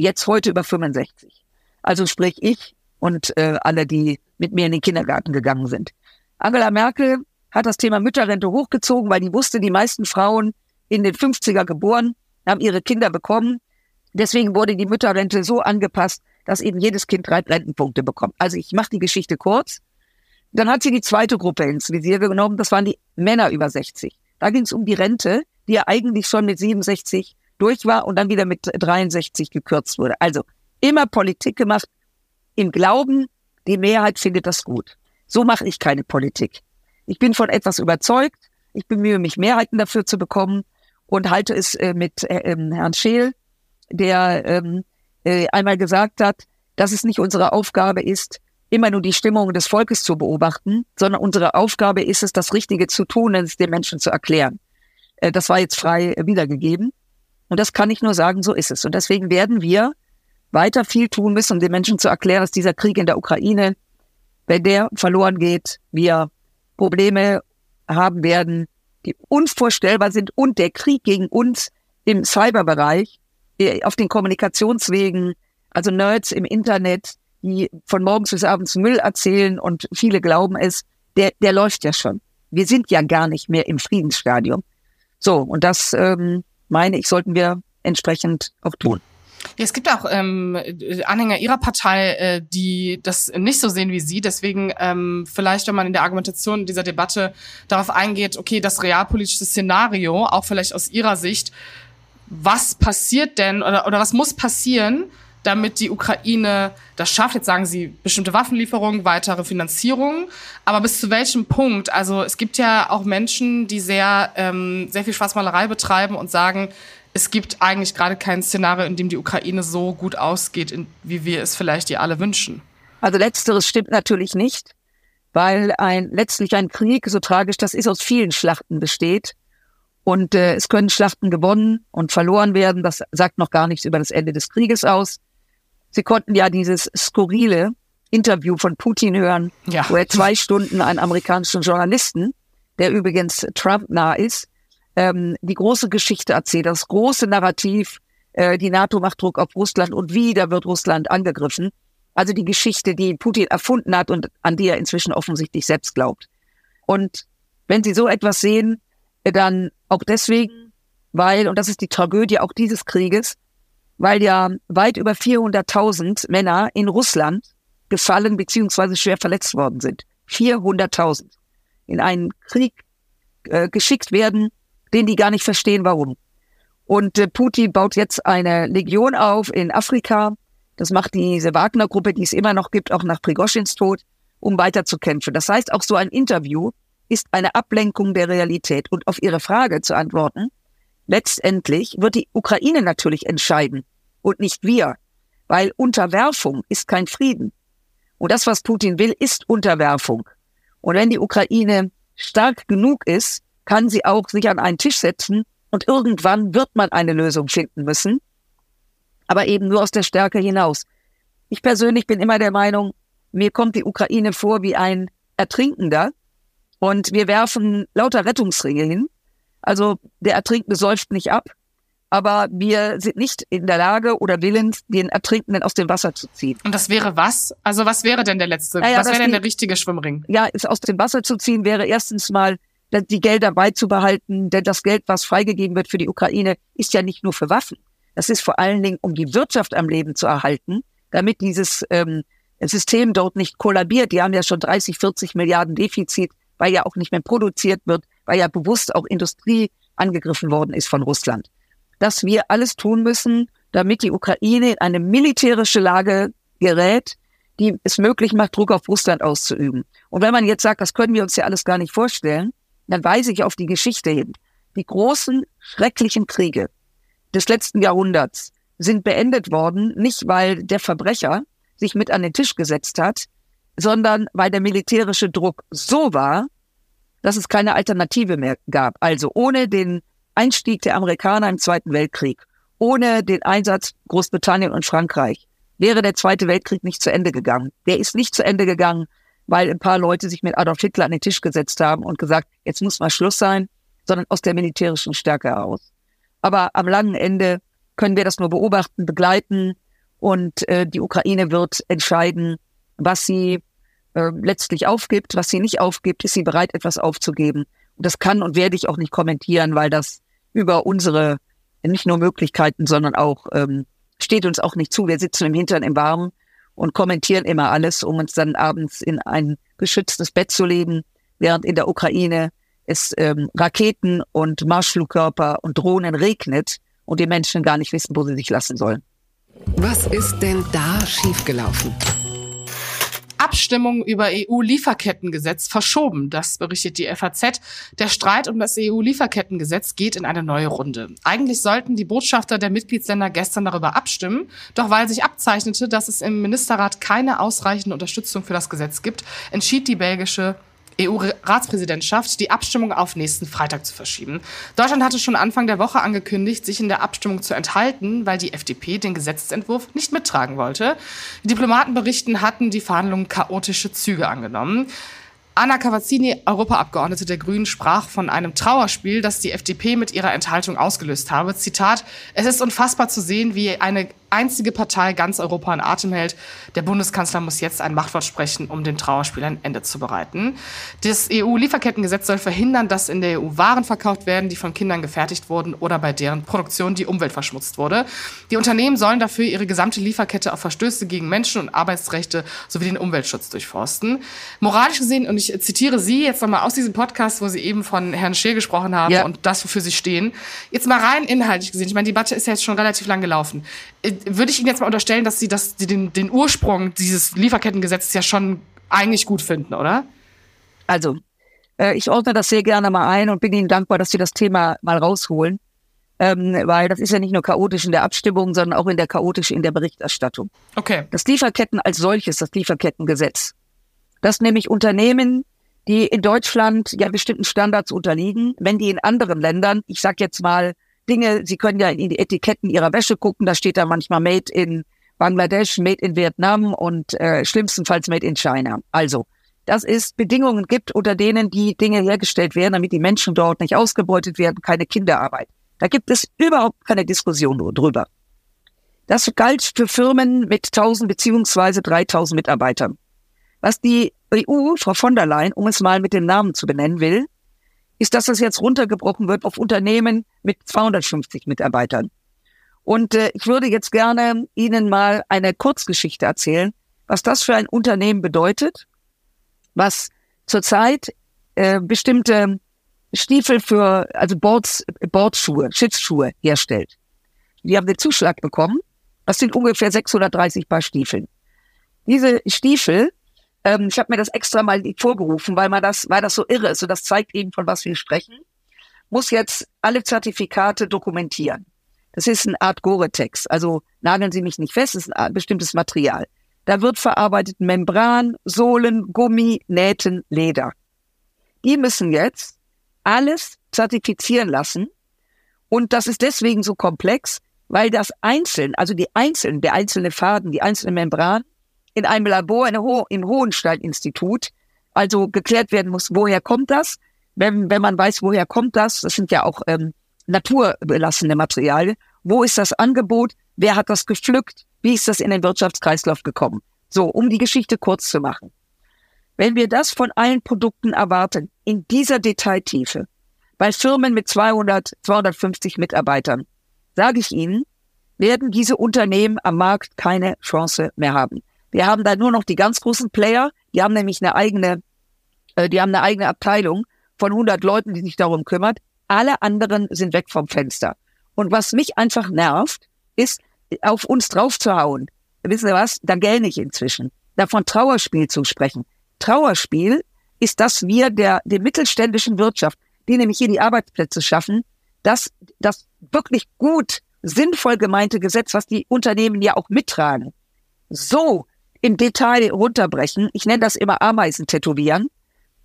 Jetzt heute über 65. Also sprich ich und äh, alle, die mit mir in den Kindergarten gegangen sind. Angela Merkel hat das Thema Mütterrente hochgezogen, weil die wusste, die meisten Frauen in den 50er geboren, haben ihre Kinder bekommen. Deswegen wurde die Mütterrente so angepasst, dass eben jedes Kind drei Rentenpunkte bekommt. Also ich mache die Geschichte kurz. Dann hat sie die zweite Gruppe ins Visier genommen, das waren die Männer über 60. Da ging es um die Rente, die ja eigentlich schon mit 67 durch war und dann wieder mit 63 gekürzt wurde. Also immer Politik gemacht im Glauben, die Mehrheit findet das gut. So mache ich keine Politik. Ich bin von etwas überzeugt. Ich bemühe mich, Mehrheiten dafür zu bekommen und halte es äh, mit äh, ähm, Herrn Scheel, der ähm, äh, einmal gesagt hat, dass es nicht unsere Aufgabe ist, immer nur die Stimmung des Volkes zu beobachten, sondern unsere Aufgabe ist es, das Richtige zu tun und es den Menschen zu erklären. Äh, das war jetzt frei äh, wiedergegeben. Und das kann ich nur sagen, so ist es. Und deswegen werden wir weiter viel tun müssen, um den Menschen zu erklären, dass dieser Krieg in der Ukraine, wenn der verloren geht, wir Probleme haben werden, die unvorstellbar sind und der Krieg gegen uns im Cyberbereich, auf den Kommunikationswegen, also Nerds im Internet, die von morgens bis abends Müll erzählen und viele glauben es, der, der läuft ja schon. Wir sind ja gar nicht mehr im Friedensstadium. So, und das ähm, meine ich, sollten wir entsprechend auch tun. Ja, es gibt auch ähm, Anhänger ihrer Partei, äh, die das nicht so sehen wie Sie. Deswegen ähm, vielleicht, wenn man in der Argumentation dieser Debatte darauf eingeht, okay, das realpolitische Szenario, auch vielleicht aus Ihrer Sicht, was passiert denn oder, oder was muss passieren, damit die Ukraine das schafft. Jetzt sagen Sie bestimmte Waffenlieferungen, weitere Finanzierung, aber bis zu welchem Punkt? Also es gibt ja auch Menschen, die sehr ähm, sehr viel Schwarzmalerei betreiben und sagen, es gibt eigentlich gerade kein Szenario, in dem die Ukraine so gut ausgeht, wie wir es vielleicht ihr alle wünschen. Also letzteres stimmt natürlich nicht, weil ein letztlich ein Krieg, so tragisch das ist, aus vielen Schlachten besteht. Und äh, es können Schlachten gewonnen und verloren werden. Das sagt noch gar nichts über das Ende des Krieges aus. Sie konnten ja dieses skurrile Interview von Putin hören, ja. wo er zwei Stunden einen amerikanischen Journalisten, der übrigens Trump nah ist, ähm, die große Geschichte erzählt, das große Narrativ, äh, die NATO macht Druck auf Russland und wieder wird Russland angegriffen. Also die Geschichte, die Putin erfunden hat und an die er inzwischen offensichtlich selbst glaubt. Und wenn Sie so etwas sehen, äh, dann auch deswegen, weil, und das ist die Tragödie auch dieses Krieges, weil ja weit über 400.000 Männer in Russland gefallen bzw. schwer verletzt worden sind. 400.000 in einen Krieg äh, geschickt werden, den die gar nicht verstehen, warum. Und äh, Putin baut jetzt eine Legion auf in Afrika. Das macht diese Wagner-Gruppe, die es immer noch gibt, auch nach Prigoschins Tod, um weiterzukämpfen. Das heißt, auch so ein Interview ist eine Ablenkung der Realität. Und auf Ihre Frage zu antworten, letztendlich wird die Ukraine natürlich entscheiden und nicht wir, weil Unterwerfung ist kein Frieden. Und das, was Putin will, ist Unterwerfung. Und wenn die Ukraine stark genug ist, kann sie auch sich an einen Tisch setzen und irgendwann wird man eine Lösung finden müssen, aber eben nur aus der Stärke hinaus. Ich persönlich bin immer der Meinung, mir kommt die Ukraine vor wie ein Ertrinkender und wir werfen lauter Rettungsringe hin. Also der Ertrinkende säuft nicht ab, aber wir sind nicht in der Lage oder willens, den Ertrinkenden aus dem Wasser zu ziehen. Und das wäre was? Also was wäre denn der letzte? Naja, was wäre denn der richtige Schwimmring? Ja, es aus dem Wasser zu ziehen wäre erstens mal die Gelder beizubehalten, denn das Geld, was freigegeben wird für die Ukraine, ist ja nicht nur für Waffen. Das ist vor allen Dingen, um die Wirtschaft am Leben zu erhalten, damit dieses ähm, System dort nicht kollabiert. Die haben ja schon 30, 40 Milliarden Defizit, weil ja auch nicht mehr produziert wird, weil ja bewusst auch Industrie angegriffen worden ist von Russland. Dass wir alles tun müssen, damit die Ukraine in eine militärische Lage gerät, die es möglich macht, Druck auf Russland auszuüben. Und wenn man jetzt sagt, das können wir uns ja alles gar nicht vorstellen, dann weise ich auf die Geschichte hin. Die großen, schrecklichen Kriege des letzten Jahrhunderts sind beendet worden, nicht weil der Verbrecher sich mit an den Tisch gesetzt hat, sondern weil der militärische Druck so war, dass es keine Alternative mehr gab. Also ohne den Einstieg der Amerikaner im Zweiten Weltkrieg, ohne den Einsatz Großbritannien und Frankreich, wäre der Zweite Weltkrieg nicht zu Ende gegangen. Der ist nicht zu Ende gegangen, weil ein paar Leute sich mit Adolf Hitler an den Tisch gesetzt haben und gesagt, jetzt muss mal Schluss sein, sondern aus der militärischen Stärke heraus. Aber am langen Ende können wir das nur beobachten, begleiten und äh, die Ukraine wird entscheiden, was sie äh, letztlich aufgibt, was sie nicht aufgibt, ist sie bereit, etwas aufzugeben. Das kann und werde ich auch nicht kommentieren, weil das über unsere nicht nur Möglichkeiten, sondern auch ähm, steht uns auch nicht zu. Wir sitzen im Hintern im Warmen und kommentieren immer alles, um uns dann abends in ein geschütztes Bett zu legen, während in der Ukraine es ähm, Raketen und Marschflugkörper und Drohnen regnet und die Menschen gar nicht wissen, wo sie sich lassen sollen. Was ist denn da schiefgelaufen? Abstimmung über EU-Lieferkettengesetz verschoben. Das berichtet die FAZ. Der Streit um das EU-Lieferkettengesetz geht in eine neue Runde. Eigentlich sollten die Botschafter der Mitgliedsländer gestern darüber abstimmen. Doch weil sich abzeichnete, dass es im Ministerrat keine ausreichende Unterstützung für das Gesetz gibt, entschied die belgische EU-Ratspräsidentschaft, die Abstimmung auf nächsten Freitag zu verschieben. Deutschland hatte schon Anfang der Woche angekündigt, sich in der Abstimmung zu enthalten, weil die FDP den Gesetzentwurf nicht mittragen wollte. Die Diplomaten berichten, hatten die Verhandlungen chaotische Züge angenommen. Anna Cavazzini, Europaabgeordnete der Grünen, sprach von einem Trauerspiel, das die FDP mit ihrer Enthaltung ausgelöst habe. Zitat, es ist unfassbar zu sehen, wie eine einzige Partei ganz Europa in Atem hält. Der Bundeskanzler muss jetzt ein Machtwort sprechen, um dem Trauerspiel ein Ende zu bereiten. Das EU-Lieferkettengesetz soll verhindern, dass in der EU Waren verkauft werden, die von Kindern gefertigt wurden oder bei deren Produktion die Umwelt verschmutzt wurde. Die Unternehmen sollen dafür ihre gesamte Lieferkette auf Verstöße gegen Menschen- und Arbeitsrechte sowie den Umweltschutz durchforsten. Moralisch gesehen, und ich zitiere Sie jetzt nochmal aus diesem Podcast, wo Sie eben von Herrn Scheel gesprochen haben ja. und das, wofür Sie stehen. Jetzt mal rein inhaltlich gesehen. Ich meine, die Debatte ist ja jetzt schon relativ lang gelaufen äh, würde ich Ihnen jetzt mal unterstellen, dass Sie das, den, den Ursprung dieses Lieferkettengesetzes ja schon eigentlich gut finden, oder? Also, äh, ich ordne das sehr gerne mal ein und bin Ihnen dankbar, dass Sie das Thema mal rausholen. Ähm, weil das ist ja nicht nur chaotisch in der Abstimmung, sondern auch in der chaotisch in der Berichterstattung. Okay. Das Lieferketten als solches, das Lieferkettengesetz, das nämlich Unternehmen, die in Deutschland ja bestimmten Standards unterliegen, wenn die in anderen Ländern, ich sag jetzt mal Dinge, Sie können ja in die Etiketten Ihrer Wäsche gucken, da steht da manchmal Made in Bangladesch, Made in Vietnam und äh, schlimmstenfalls Made in China. Also, dass es Bedingungen gibt, unter denen die Dinge hergestellt werden, damit die Menschen dort nicht ausgebeutet werden, keine Kinderarbeit. Da gibt es überhaupt keine Diskussion drüber. Das galt für Firmen mit 1000 beziehungsweise 3000 Mitarbeitern. Was die EU, Frau von der Leyen, um es mal mit dem Namen zu benennen will, ist, dass das jetzt runtergebrochen wird auf Unternehmen mit 250 Mitarbeitern. Und äh, ich würde jetzt gerne Ihnen mal eine Kurzgeschichte erzählen, was das für ein Unternehmen bedeutet, was zurzeit äh, bestimmte Stiefel für, also Boards, Bordschuhe, Schiffsschuhe herstellt. Die haben den Zuschlag bekommen. Das sind ungefähr 630 Paar Stiefeln. Diese Stiefel ähm, ich habe mir das extra mal vorgerufen, weil man das, weil das so irre ist und das zeigt eben, von was wir sprechen. Muss jetzt alle Zertifikate dokumentieren. Das ist eine Art Gore-Tex. Also nageln Sie mich nicht fest, es ist ein bestimmtes Material. Da wird verarbeitet Membran, Sohlen, Gummi, Nähten, Leder. Die müssen jetzt alles zertifizieren lassen. Und das ist deswegen so komplex, weil das einzeln, also die einzelnen, der einzelne Faden, die einzelne Membran in einem Labor in Ho im Hohenstein-Institut also geklärt werden muss, woher kommt das? Wenn, wenn man weiß, woher kommt das, das sind ja auch ähm, naturbelassene Materialien, wo ist das Angebot? Wer hat das gepflückt? Wie ist das in den Wirtschaftskreislauf gekommen? So, um die Geschichte kurz zu machen. Wenn wir das von allen Produkten erwarten, in dieser Detailtiefe, bei Firmen mit 200, 250 Mitarbeitern, sage ich Ihnen, werden diese Unternehmen am Markt keine Chance mehr haben. Wir haben da nur noch die ganz großen Player. Die haben nämlich eine eigene, äh, die haben eine eigene Abteilung von 100 Leuten, die sich darum kümmert. Alle anderen sind weg vom Fenster. Und was mich einfach nervt, ist, auf uns draufzuhauen. Wissen Sie was? Da gähne ich inzwischen. Davon Trauerspiel zu sprechen. Trauerspiel ist, dass wir der, der mittelständischen Wirtschaft, die nämlich hier die Arbeitsplätze schaffen, das, das wirklich gut, sinnvoll gemeinte Gesetz, was die Unternehmen ja auch mittragen, so im Detail runterbrechen, ich nenne das immer Ameisen tätowieren,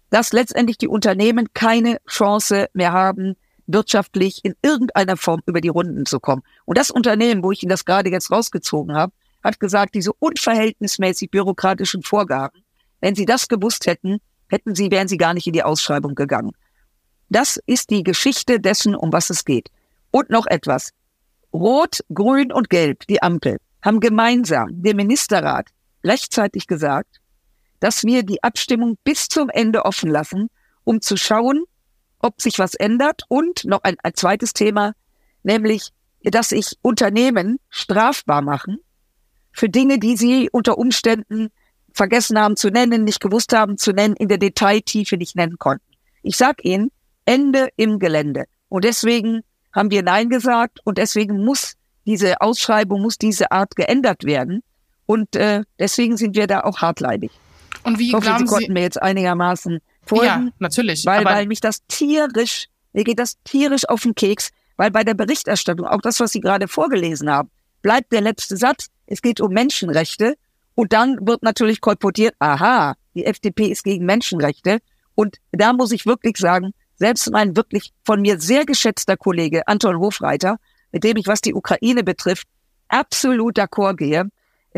dass letztendlich die Unternehmen keine Chance mehr haben, wirtschaftlich in irgendeiner Form über die Runden zu kommen. Und das Unternehmen, wo ich Ihnen das gerade jetzt rausgezogen habe, hat gesagt, diese unverhältnismäßig bürokratischen Vorgaben, wenn Sie das gewusst hätten, hätten Sie, wären Sie gar nicht in die Ausschreibung gegangen. Das ist die Geschichte dessen, um was es geht. Und noch etwas. Rot, Grün und Gelb, die Ampel, haben gemeinsam dem Ministerrat rechtzeitig gesagt, dass wir die Abstimmung bis zum Ende offen lassen, um zu schauen, ob sich was ändert. Und noch ein, ein zweites Thema, nämlich, dass sich Unternehmen strafbar machen für Dinge, die sie unter Umständen vergessen haben zu nennen, nicht gewusst haben zu nennen, in der Detailtiefe nicht nennen konnten. Ich sag Ihnen, Ende im Gelände. Und deswegen haben wir Nein gesagt und deswegen muss diese Ausschreibung, muss diese Art geändert werden. Und äh, deswegen sind wir da auch hartleidig. Und wie ich hoffe, Sie konnten mir jetzt einigermaßen folgen. Ja, natürlich. Weil, weil mich das tierisch, mir geht das tierisch auf den Keks, weil bei der Berichterstattung, auch das, was Sie gerade vorgelesen haben, bleibt der letzte Satz, es geht um Menschenrechte. Und dann wird natürlich kolportiert, aha, die FDP ist gegen Menschenrechte. Und da muss ich wirklich sagen, selbst mein wirklich von mir sehr geschätzter Kollege Anton Hofreiter, mit dem ich, was die Ukraine betrifft, absolut d'accord gehe,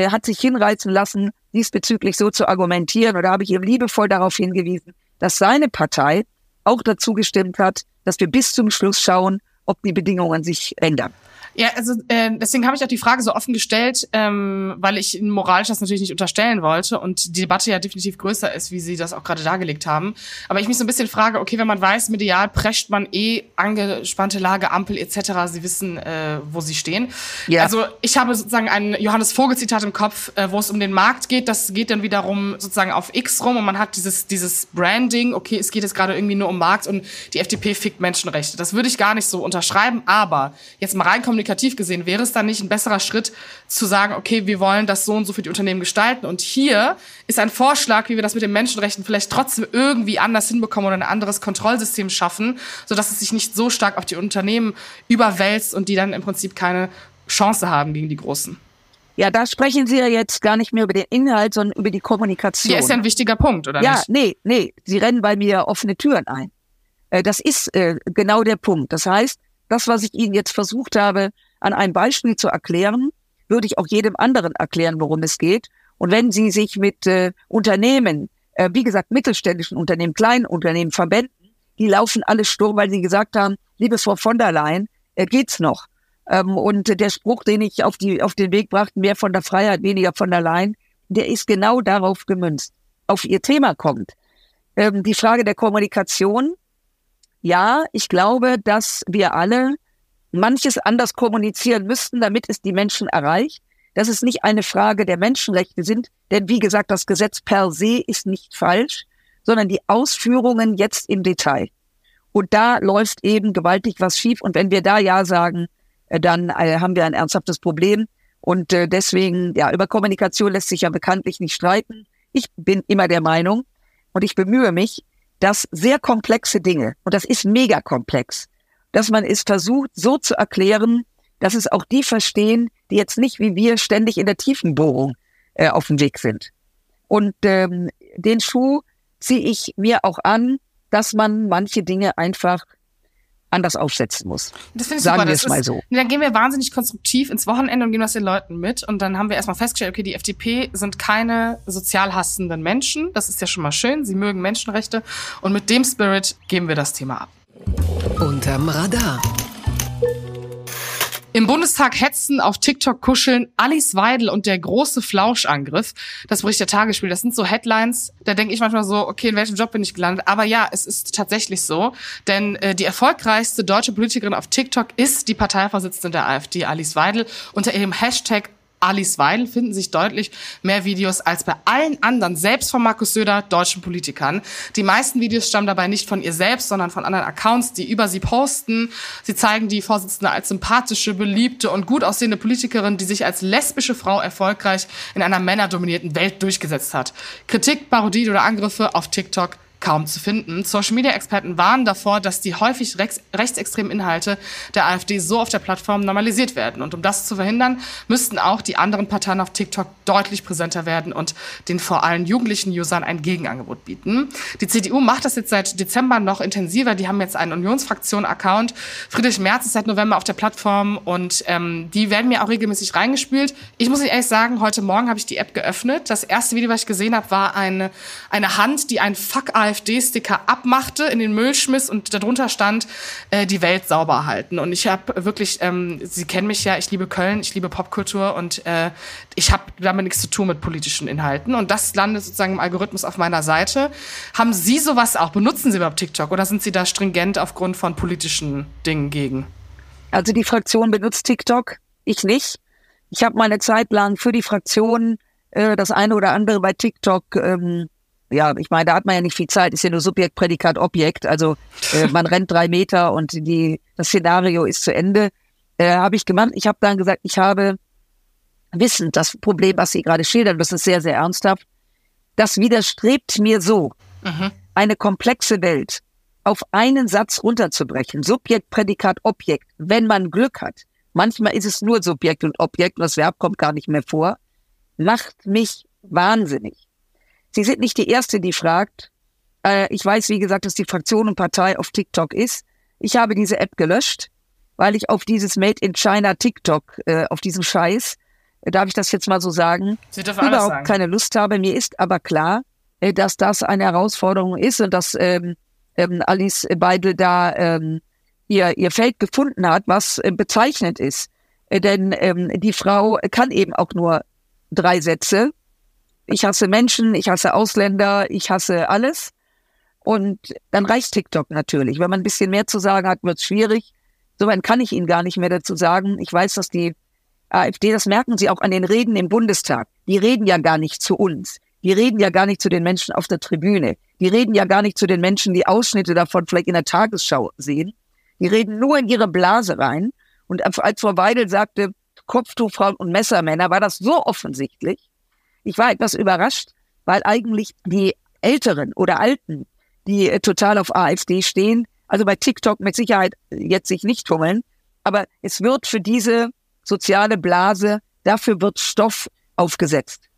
er hat sich hinreißen lassen, diesbezüglich so zu argumentieren. Oder habe ich ihm liebevoll darauf hingewiesen, dass seine Partei auch dazu gestimmt hat, dass wir bis zum Schluss schauen, ob die Bedingungen sich ändern. Ja, also äh, deswegen habe ich auch die Frage so offen gestellt, ähm, weil ich moralisch das natürlich nicht unterstellen wollte und die Debatte ja definitiv größer ist, wie Sie das auch gerade dargelegt haben. Aber ich mich so ein bisschen frage, okay, wenn man weiß, medial prescht man eh angespannte Lage, Ampel etc., Sie wissen, äh, wo Sie stehen. Ja. Also ich habe sozusagen ein Johannes Vogel-Zitat im Kopf, äh, wo es um den Markt geht. Das geht dann wiederum sozusagen auf X rum und man hat dieses, dieses Branding, okay, es geht jetzt gerade irgendwie nur um Markt und die FDP fickt Menschenrechte. Das würde ich gar nicht so unterschreiben, aber jetzt mal rein kommunikativ gesehen, wäre es dann nicht ein besserer Schritt zu sagen, okay, wir wollen das so und so für die Unternehmen gestalten und hier ist ein Vorschlag, wie wir das mit den Menschenrechten vielleicht trotzdem irgendwie anders hinbekommen oder ein anderes Kontrollsystem schaffen, sodass es sich nicht so stark auf die Unternehmen überwälzt und die dann im Prinzip keine Chance haben gegen die Großen. Ja, da sprechen Sie ja jetzt gar nicht mehr über den Inhalt, sondern über die Kommunikation. Ja, ist ja ein wichtiger Punkt, oder ja, nicht? Ja, nee, nee, Sie rennen bei mir offene Türen ein. Äh, das ist äh, genau der Punkt. Das heißt, das, was ich Ihnen jetzt versucht habe, an einem Beispiel zu erklären, würde ich auch jedem anderen erklären, worum es geht. Und wenn Sie sich mit äh, Unternehmen, äh, wie gesagt, mittelständischen Unternehmen, kleinen Unternehmen, Verbänden, die laufen alle sturm, weil sie gesagt haben, liebe Frau von der Leyen, äh, geht's noch? Ähm, und der Spruch, den ich auf, die, auf den Weg brachte, mehr von der Freiheit, weniger von der Leyen, der ist genau darauf gemünzt, auf Ihr Thema kommt. Ähm, die Frage der Kommunikation, ja, ich glaube, dass wir alle manches anders kommunizieren müssten, damit es die Menschen erreicht. Dass es nicht eine Frage der Menschenrechte sind, denn wie gesagt, das Gesetz per se ist nicht falsch, sondern die Ausführungen jetzt im Detail. Und da läuft eben gewaltig was schief. Und wenn wir da Ja sagen, äh, dann äh, haben wir ein ernsthaftes Problem. Und äh, deswegen, ja, über Kommunikation lässt sich ja bekanntlich nicht streiten. Ich bin immer der Meinung und ich bemühe mich, dass sehr komplexe Dinge, und das ist mega komplex, dass man es versucht, so zu erklären, dass es auch die verstehen, die jetzt nicht wie wir ständig in der Tiefenbohrung äh, auf dem Weg sind. Und ähm, den Schuh ziehe ich mir auch an, dass man manche Dinge einfach anders aufsetzen muss. Das finde ich Sagen super. wir Das es mal so. Dann gehen wir wahnsinnig konstruktiv ins Wochenende und gehen das den Leuten mit. Und dann haben wir erstmal festgestellt, okay, die FDP sind keine sozial hassenden Menschen. Das ist ja schon mal schön. Sie mögen Menschenrechte. Und mit dem Spirit geben wir das Thema ab. Unterm Radar. Im Bundestag hetzen, auf TikTok kuscheln, Alice Weidel und der große Flauschangriff. Das bricht der Tagesspiel. Das sind so Headlines. Da denke ich manchmal so, okay, in welchem Job bin ich gelandet? Aber ja, es ist tatsächlich so. Denn äh, die erfolgreichste deutsche Politikerin auf TikTok ist die Parteivorsitzende der AfD, Alice Weidel. Unter ihrem Hashtag Alice Weidel finden sich deutlich mehr Videos als bei allen anderen, selbst von Markus Söder, deutschen Politikern. Die meisten Videos stammen dabei nicht von ihr selbst, sondern von anderen Accounts, die über sie posten. Sie zeigen die Vorsitzende als sympathische, beliebte und gut aussehende Politikerin, die sich als lesbische Frau erfolgreich in einer männerdominierten Welt durchgesetzt hat. Kritik, Parodie oder Angriffe auf TikTok kaum zu finden. Social-Media-Experten warnen davor, dass die häufig rechts rechtsextremen Inhalte der AfD so auf der Plattform normalisiert werden. Und um das zu verhindern, müssten auch die anderen Parteien auf TikTok deutlich präsenter werden und den vor allem jugendlichen Usern ein Gegenangebot bieten. Die CDU macht das jetzt seit Dezember noch intensiver. Die haben jetzt einen Unionsfraktion-Account. Friedrich Merz ist seit November auf der Plattform und ähm, die werden mir auch regelmäßig reingespült. Ich muss ehrlich sagen, heute Morgen habe ich die App geöffnet. Das erste Video, was ich gesehen habe, war eine, eine Hand, die einen Fuck-AfD-Sticker abmachte, in den Müll schmiss und darunter stand, äh, die Welt sauber halten. Und ich habe wirklich, ähm, Sie kennen mich ja, ich liebe Köln, ich liebe Popkultur und äh, ich habe damit nichts zu tun mit politischen Inhalten. Und das landet sozusagen im Algorithmus auf meiner Seite. Haben Sie sowas auch? Benutzen Sie überhaupt TikTok oder sind Sie da stringent aufgrund von politischen Dingen gegen? Also die Fraktion benutzt TikTok, ich nicht. Ich habe meine Zeit lang für die Fraktion äh, das eine oder andere bei TikTok ähm, ja, ich meine, da hat man ja nicht viel Zeit, ist ja nur Subjekt, Prädikat, Objekt. Also äh, man rennt drei Meter und die, das Szenario ist zu Ende. Äh, habe ich gemacht. Ich habe dann gesagt, ich habe wissend das Problem, was Sie gerade schildern, das ist sehr, sehr ernsthaft. Das widerstrebt mir so, mhm. eine komplexe Welt auf einen Satz runterzubrechen. Subjekt, Prädikat, Objekt. Wenn man Glück hat. Manchmal ist es nur Subjekt und Objekt und das Verb kommt gar nicht mehr vor. Macht mich wahnsinnig. Sie sind nicht die Erste, die fragt. Äh, ich weiß, wie gesagt, dass die Fraktion und Partei auf TikTok ist. Ich habe diese App gelöscht, weil ich auf dieses Made in China TikTok, äh, auf diesen Scheiß, äh, darf ich das jetzt mal so sagen, überhaupt sagen. keine Lust habe. Mir ist aber klar, äh, dass das eine Herausforderung ist und dass ähm, ähm, Alice Beidel da ähm, ihr, ihr Feld gefunden hat, was äh, bezeichnend ist. Äh, denn ähm, die Frau kann eben auch nur drei Sätze ich hasse Menschen, ich hasse Ausländer, ich hasse alles. Und dann reicht TikTok natürlich. Wenn man ein bisschen mehr zu sagen hat, wird es schwierig. Soweit kann ich Ihnen gar nicht mehr dazu sagen. Ich weiß, dass die AfD, das merken Sie auch an den Reden im Bundestag. Die reden ja gar nicht zu uns. Die reden ja gar nicht zu den Menschen auf der Tribüne. Die reden ja gar nicht zu den Menschen, die Ausschnitte davon vielleicht in der Tagesschau sehen. Die reden nur in ihre Blase rein. Und als Frau Weidel sagte, Kopftuchfrauen und Messermänner, war das so offensichtlich. Ich war etwas überrascht, weil eigentlich die Älteren oder Alten, die äh, total auf AfD stehen, also bei TikTok mit Sicherheit jetzt sich nicht tummeln, aber es wird für diese soziale Blase, dafür wird Stoff aufgesetzt.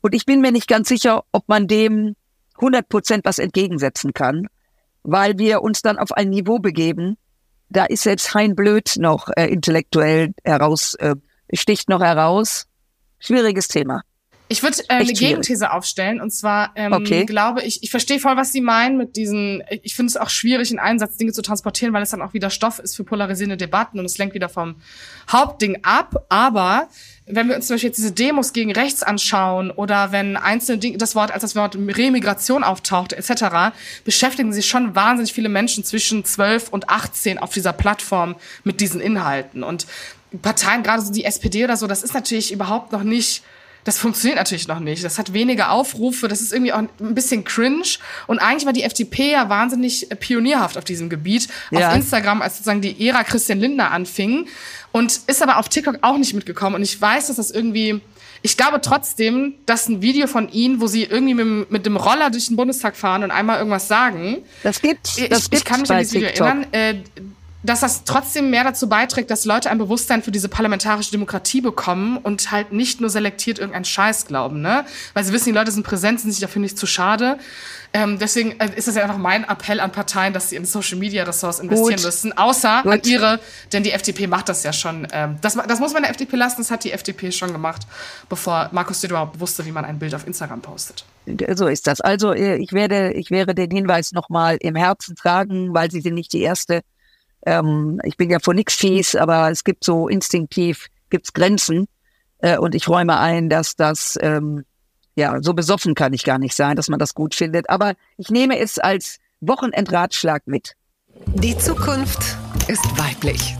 Und ich bin mir nicht ganz sicher, ob man dem 100 Prozent was entgegensetzen kann, weil wir uns dann auf ein Niveau begeben, da ist selbst Hein Blöd noch äh, intellektuell heraus, äh, sticht noch heraus. Schwieriges Thema. Ich würde äh, eine Gegenthese aufstellen und zwar ähm, okay. glaube ich, ich verstehe voll, was Sie meinen mit diesen. Ich finde es auch schwierig, in einen Satz Dinge zu transportieren, weil es dann auch wieder Stoff ist für polarisierende Debatten und es lenkt wieder vom Hauptding ab. Aber wenn wir uns zum Beispiel jetzt diese Demos gegen rechts anschauen oder wenn einzelne Dinge, das Wort als das Wort Remigration auftaucht etc., beschäftigen sich schon wahnsinnig viele Menschen zwischen 12 und 18 auf dieser Plattform mit diesen Inhalten und Parteien, gerade so die SPD oder so, das ist natürlich überhaupt noch nicht das funktioniert natürlich noch nicht. Das hat weniger Aufrufe, das ist irgendwie auch ein bisschen cringe. Und eigentlich war die FDP ja wahnsinnig pionierhaft auf diesem Gebiet, ja. auf Instagram, als sozusagen die Ära Christian Lindner anfing. Und ist aber auf TikTok auch nicht mitgekommen. Und ich weiß, dass das irgendwie ich glaube trotzdem, dass ein Video von ihnen, wo sie irgendwie mit, mit dem Roller durch den Bundestag fahren und einmal irgendwas sagen. Das gibt's. Das ich, ich kann mich an dieses Video erinnern. Äh, dass das trotzdem mehr dazu beiträgt, dass Leute ein Bewusstsein für diese parlamentarische Demokratie bekommen und halt nicht nur selektiert irgendeinen Scheiß glauben, ne? Weil sie wissen, die Leute sind präsent, sind sich dafür nicht zu schade. Ähm, deswegen äh, ist das ja einfach mein Appell an Parteien, dass sie in Social Media Ressourcen investieren Gut. müssen, außer Gut. an ihre, denn die FDP macht das ja schon. Ähm, das, das muss man der FDP lassen, das hat die FDP schon gemacht, bevor Markus Söder überhaupt wusste, wie man ein Bild auf Instagram postet. So ist das. Also äh, ich werde, ich werde den Hinweis nochmal im Herzen tragen, weil Sie sind nicht die erste ähm, ich bin ja vor nichts fies, aber es gibt so instinktiv, gibt's Grenzen. Äh, und ich räume ein, dass das, ähm, ja, so besoffen kann ich gar nicht sein, dass man das gut findet. Aber ich nehme es als Wochenendratschlag mit. Die Zukunft ist weiblich.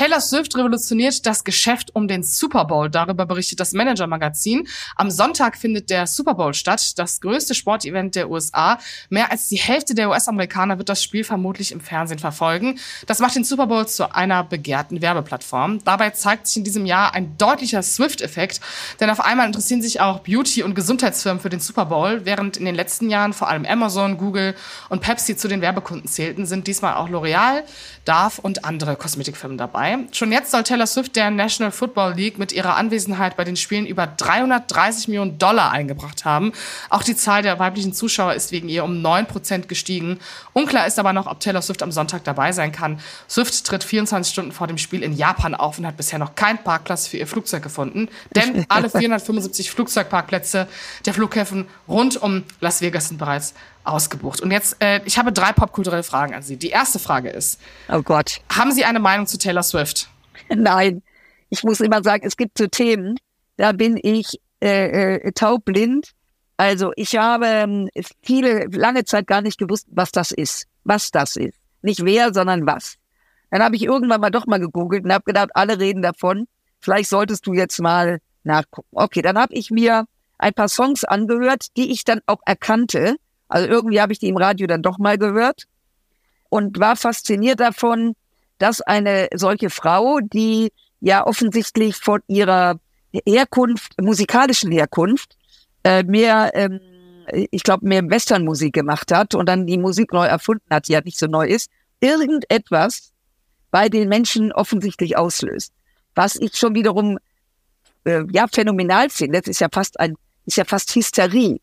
Taylor Swift revolutioniert das Geschäft um den Super Bowl. Darüber berichtet das Manager-Magazin. Am Sonntag findet der Super Bowl statt, das größte Sportevent der USA. Mehr als die Hälfte der US-Amerikaner wird das Spiel vermutlich im Fernsehen verfolgen. Das macht den Super Bowl zu einer begehrten Werbeplattform. Dabei zeigt sich in diesem Jahr ein deutlicher Swift-Effekt, denn auf einmal interessieren sich auch Beauty- und Gesundheitsfirmen für den Super Bowl. Während in den letzten Jahren vor allem Amazon, Google und Pepsi zu den Werbekunden zählten, sind diesmal auch L'Oreal, Dove und andere Kosmetikfirmen dabei. Schon jetzt soll Taylor Swift der National Football League mit ihrer Anwesenheit bei den Spielen über 330 Millionen Dollar eingebracht haben. Auch die Zahl der weiblichen Zuschauer ist wegen ihr um 9 Prozent gestiegen. Unklar ist aber noch, ob Taylor Swift am Sonntag dabei sein kann. Swift tritt 24 Stunden vor dem Spiel in Japan auf und hat bisher noch keinen Parkplatz für ihr Flugzeug gefunden. Denn alle 475 Flugzeugparkplätze der Flughäfen rund um Las Vegas sind bereits ausgebucht. Und jetzt, äh, ich habe drei popkulturelle Fragen an Sie. Die erste Frage ist: Oh Gott. Haben Sie eine Meinung zu Taylor Swift? Nein. Ich muss immer sagen, es gibt so Themen, da bin ich äh, äh, taubblind. Also ich habe ähm, viele, lange Zeit gar nicht gewusst, was das ist. Was das ist. Nicht wer, sondern was. Dann habe ich irgendwann mal doch mal gegoogelt und habe gedacht, alle reden davon. Vielleicht solltest du jetzt mal nachgucken. Okay, dann habe ich mir ein paar Songs angehört, die ich dann auch erkannte. Also irgendwie habe ich die im Radio dann doch mal gehört und war fasziniert davon, dass eine solche Frau, die ja offensichtlich von ihrer Herkunft, musikalischen Herkunft, äh, mehr, ähm, ich glaube, mehr Westernmusik gemacht hat und dann die Musik neu erfunden hat, die ja nicht so neu ist, irgendetwas bei den Menschen offensichtlich auslöst. Was ich schon wiederum äh, ja phänomenal finde. Das ist ja fast ein, ist ja fast Hysterie.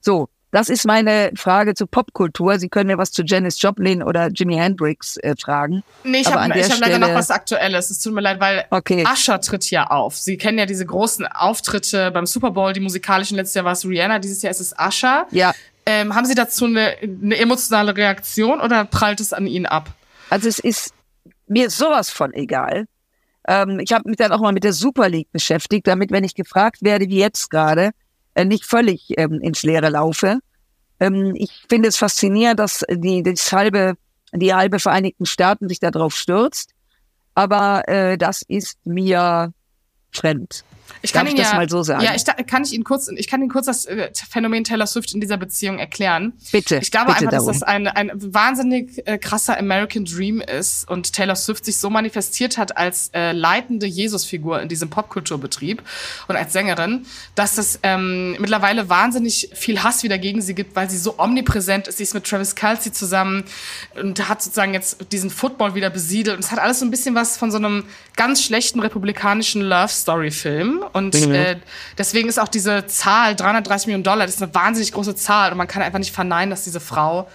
So, das ist meine Frage zur Popkultur. Sie können mir was zu Janis Joplin oder Jimi Hendrix äh, fragen. Nee, ich habe hab leider noch was Aktuelles. Es tut mir leid, weil okay. Usher tritt ja auf. Sie kennen ja diese großen Auftritte beim Super Bowl, die musikalischen. Letztes Jahr war es Rihanna, dieses Jahr ist es Usher. Ja. Ähm, haben Sie dazu eine, eine emotionale Reaktion oder prallt es an Ihnen ab? Also es ist mir sowas von egal. Ähm, ich habe mich dann auch mal mit der Super League beschäftigt, damit, wenn ich gefragt werde, wie jetzt gerade, nicht völlig ähm, ins Leere laufe. Ähm, ich finde es faszinierend, dass die, das halbe, die halbe Vereinigten Staaten sich darauf stürzt. Aber äh, das ist mir fremd. Ich kann Darf ich das ja, mal so sagen? Ja, ich kann ich Ihnen kurz, ich kann Ihnen kurz das äh, Phänomen Taylor Swift in dieser Beziehung erklären. Bitte. Ich glaube bitte einfach, darum. dass das ein, ein wahnsinnig äh, krasser American Dream ist und Taylor Swift sich so manifestiert hat als äh, leitende Jesusfigur in diesem Popkulturbetrieb und als Sängerin, dass es ähm, mittlerweile wahnsinnig viel Hass wieder gegen sie gibt, weil sie so omnipräsent ist. Sie ist mit Travis Kelsey zusammen und hat sozusagen jetzt diesen Football wieder besiedelt. Und es hat alles so ein bisschen was von so einem ganz schlechten republikanischen Love Story Film. Und äh, deswegen ist auch diese Zahl, 330 Millionen Dollar, das ist eine wahnsinnig große Zahl. Und man kann einfach nicht verneinen, dass diese Frau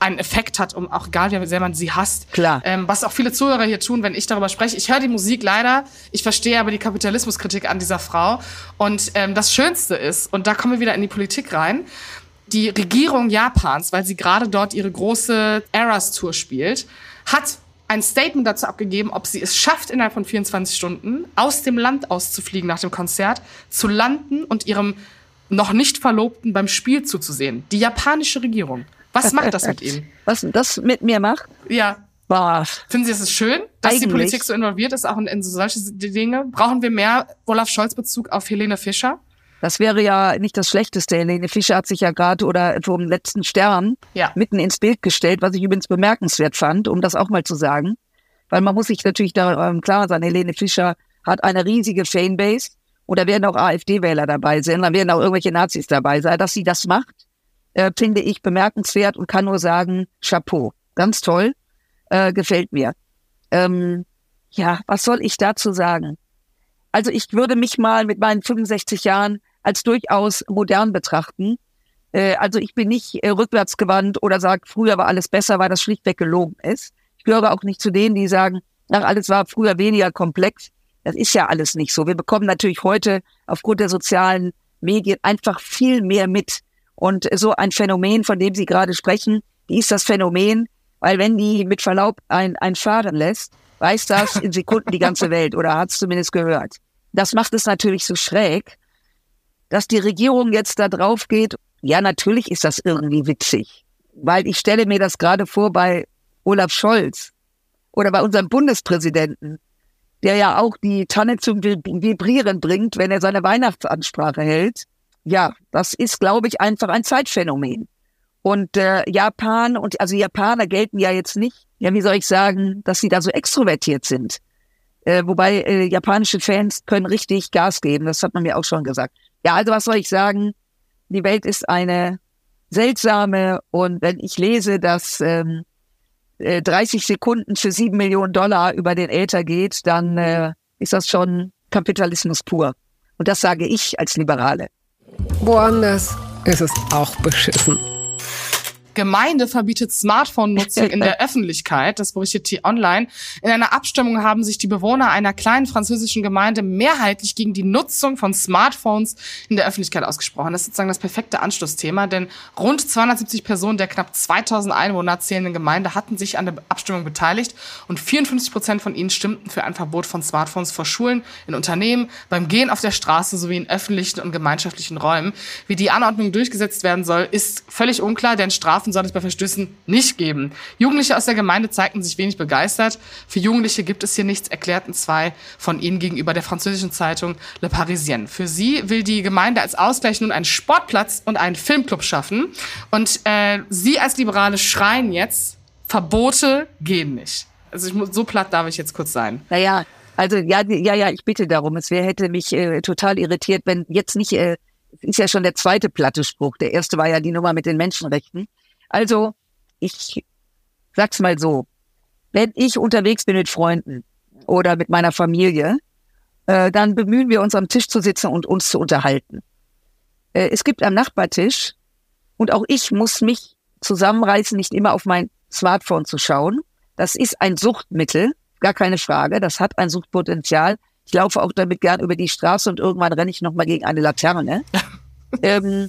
einen Effekt hat, um auch egal wie sehr man sie hasst. Klar. Ähm, was auch viele Zuhörer hier tun, wenn ich darüber spreche. Ich höre die Musik leider, ich verstehe aber die Kapitalismuskritik an dieser Frau. Und ähm, das Schönste ist, und da kommen wir wieder in die Politik rein, die Regierung Japans, weil sie gerade dort ihre große Eras Tour spielt, hat ein Statement dazu abgegeben, ob sie es schafft, innerhalb von 24 Stunden aus dem Land auszufliegen nach dem Konzert, zu landen und ihrem noch nicht Verlobten beim Spiel zuzusehen. Die japanische Regierung. Was macht das mit Ihnen? Was das mit mir macht? Ja. Boah. Finden Sie, es ist schön, dass die Eigentlich- Politik so involviert ist, auch in, in so solche Dinge? Brauchen wir mehr Olaf Scholz Bezug auf Helene Fischer? Das wäre ja nicht das Schlechteste. Helene Fischer hat sich ja gerade oder vom letzten Stern Ja. mitten ins Bild gestellt, was ich übrigens bemerkenswert fand, um das auch mal zu sagen. Weil man muss sich natürlich da ähm, klar sein, Helene Fischer hat eine riesige Fanbase und da werden auch AfD-Wähler dabei sein, da werden auch irgendwelche Nazis dabei sein. Dass sie das macht, äh, finde ich bemerkenswert und kann nur sagen, Chapeau. Ganz toll, äh, gefällt mir. Ähm, ja, was soll ich dazu sagen? Also ich würde mich mal mit meinen 65 Jahren als durchaus modern betrachten. Äh, also ich bin nicht äh, rückwärtsgewandt oder sage, früher war alles besser, weil das schlichtweg gelogen ist. Ich gehöre auch nicht zu denen, die sagen, ach, alles war früher weniger komplex. Das ist ja alles nicht so. Wir bekommen natürlich heute aufgrund der sozialen Medien einfach viel mehr mit. Und so ein Phänomen, von dem Sie gerade sprechen, wie ist das Phänomen? Weil wenn die mit Verlaub ein, ein fahren lässt, weiß das in Sekunden die ganze Welt oder hat es zumindest gehört. Das macht es natürlich so schräg, dass die Regierung jetzt da drauf geht. Ja, natürlich ist das irgendwie witzig, weil ich stelle mir das gerade vor bei Olaf Scholz. Oder bei unserem Bundespräsidenten, der ja auch die Tanne zum Vibrieren bringt, wenn er seine Weihnachtsansprache hält. Ja, das ist, glaube ich, einfach ein Zeitphänomen. Und äh, Japan und also Japaner gelten ja jetzt nicht, ja, wie soll ich sagen, dass sie da so extrovertiert sind. Äh, wobei äh, japanische Fans können richtig Gas geben, das hat man mir auch schon gesagt. Ja, also was soll ich sagen? Die Welt ist eine seltsame und wenn ich lese, dass ähm, 30 äh, Sekunden für sieben Millionen Dollar über den Äther geht, dann äh, ist das schon Kapitalismus pur. Und das sage ich als Liberale. Woanders ist es auch beschissen. Gemeinde verbietet Smartphone-Nutzung in der Öffentlichkeit. Das berichtet T-Online. In einer Abstimmung haben sich die Bewohner einer kleinen französischen Gemeinde mehrheitlich gegen die Nutzung von Smartphones in der Öffentlichkeit ausgesprochen. Das ist sozusagen das perfekte Anschlussthema, denn rund 270 Personen der knapp 2000 Einwohner zählenden Gemeinde hatten sich an der Abstimmung beteiligt und 54 Prozent von ihnen stimmten für ein Verbot von Smartphones vor Schulen, in Unternehmen, beim Gehen auf der Straße sowie in öffentlichen und gemeinschaftlichen Räumen. Wie die Anordnung durchgesetzt werden soll, ist völlig unklar, denn Strafen Strafen soll es bei Verstößen nicht geben. Jugendliche aus der Gemeinde zeigten sich wenig begeistert. Für Jugendliche gibt es hier nichts, erklärten zwei von ihnen gegenüber der französischen Zeitung Le Parisien. Für sie will die Gemeinde als Ausgleich nun einen Sportplatz und einen Filmclub schaffen. Und äh, sie als Liberale schreien jetzt, Verbote gehen nicht. Also ich muss, so platt darf ich jetzt kurz sein. Naja, also ja, ja, ja, ich bitte darum. Es wäre hätte mich äh, total irritiert, wenn jetzt nicht, äh, ist ja schon der zweite platte Spruch. Der erste war ja die Nummer mit den Menschenrechten. Also, ich sag's mal so. Wenn ich unterwegs bin mit Freunden oder mit meiner Familie, äh, dann bemühen wir uns am Tisch zu sitzen und uns zu unterhalten. Äh, es gibt am Nachbartisch und auch ich muss mich zusammenreißen, nicht immer auf mein Smartphone zu schauen. Das ist ein Suchtmittel, gar keine Frage. Das hat ein Suchtpotenzial. Ich laufe auch damit gern über die Straße und irgendwann renne ich nochmal gegen eine Laterne. ähm,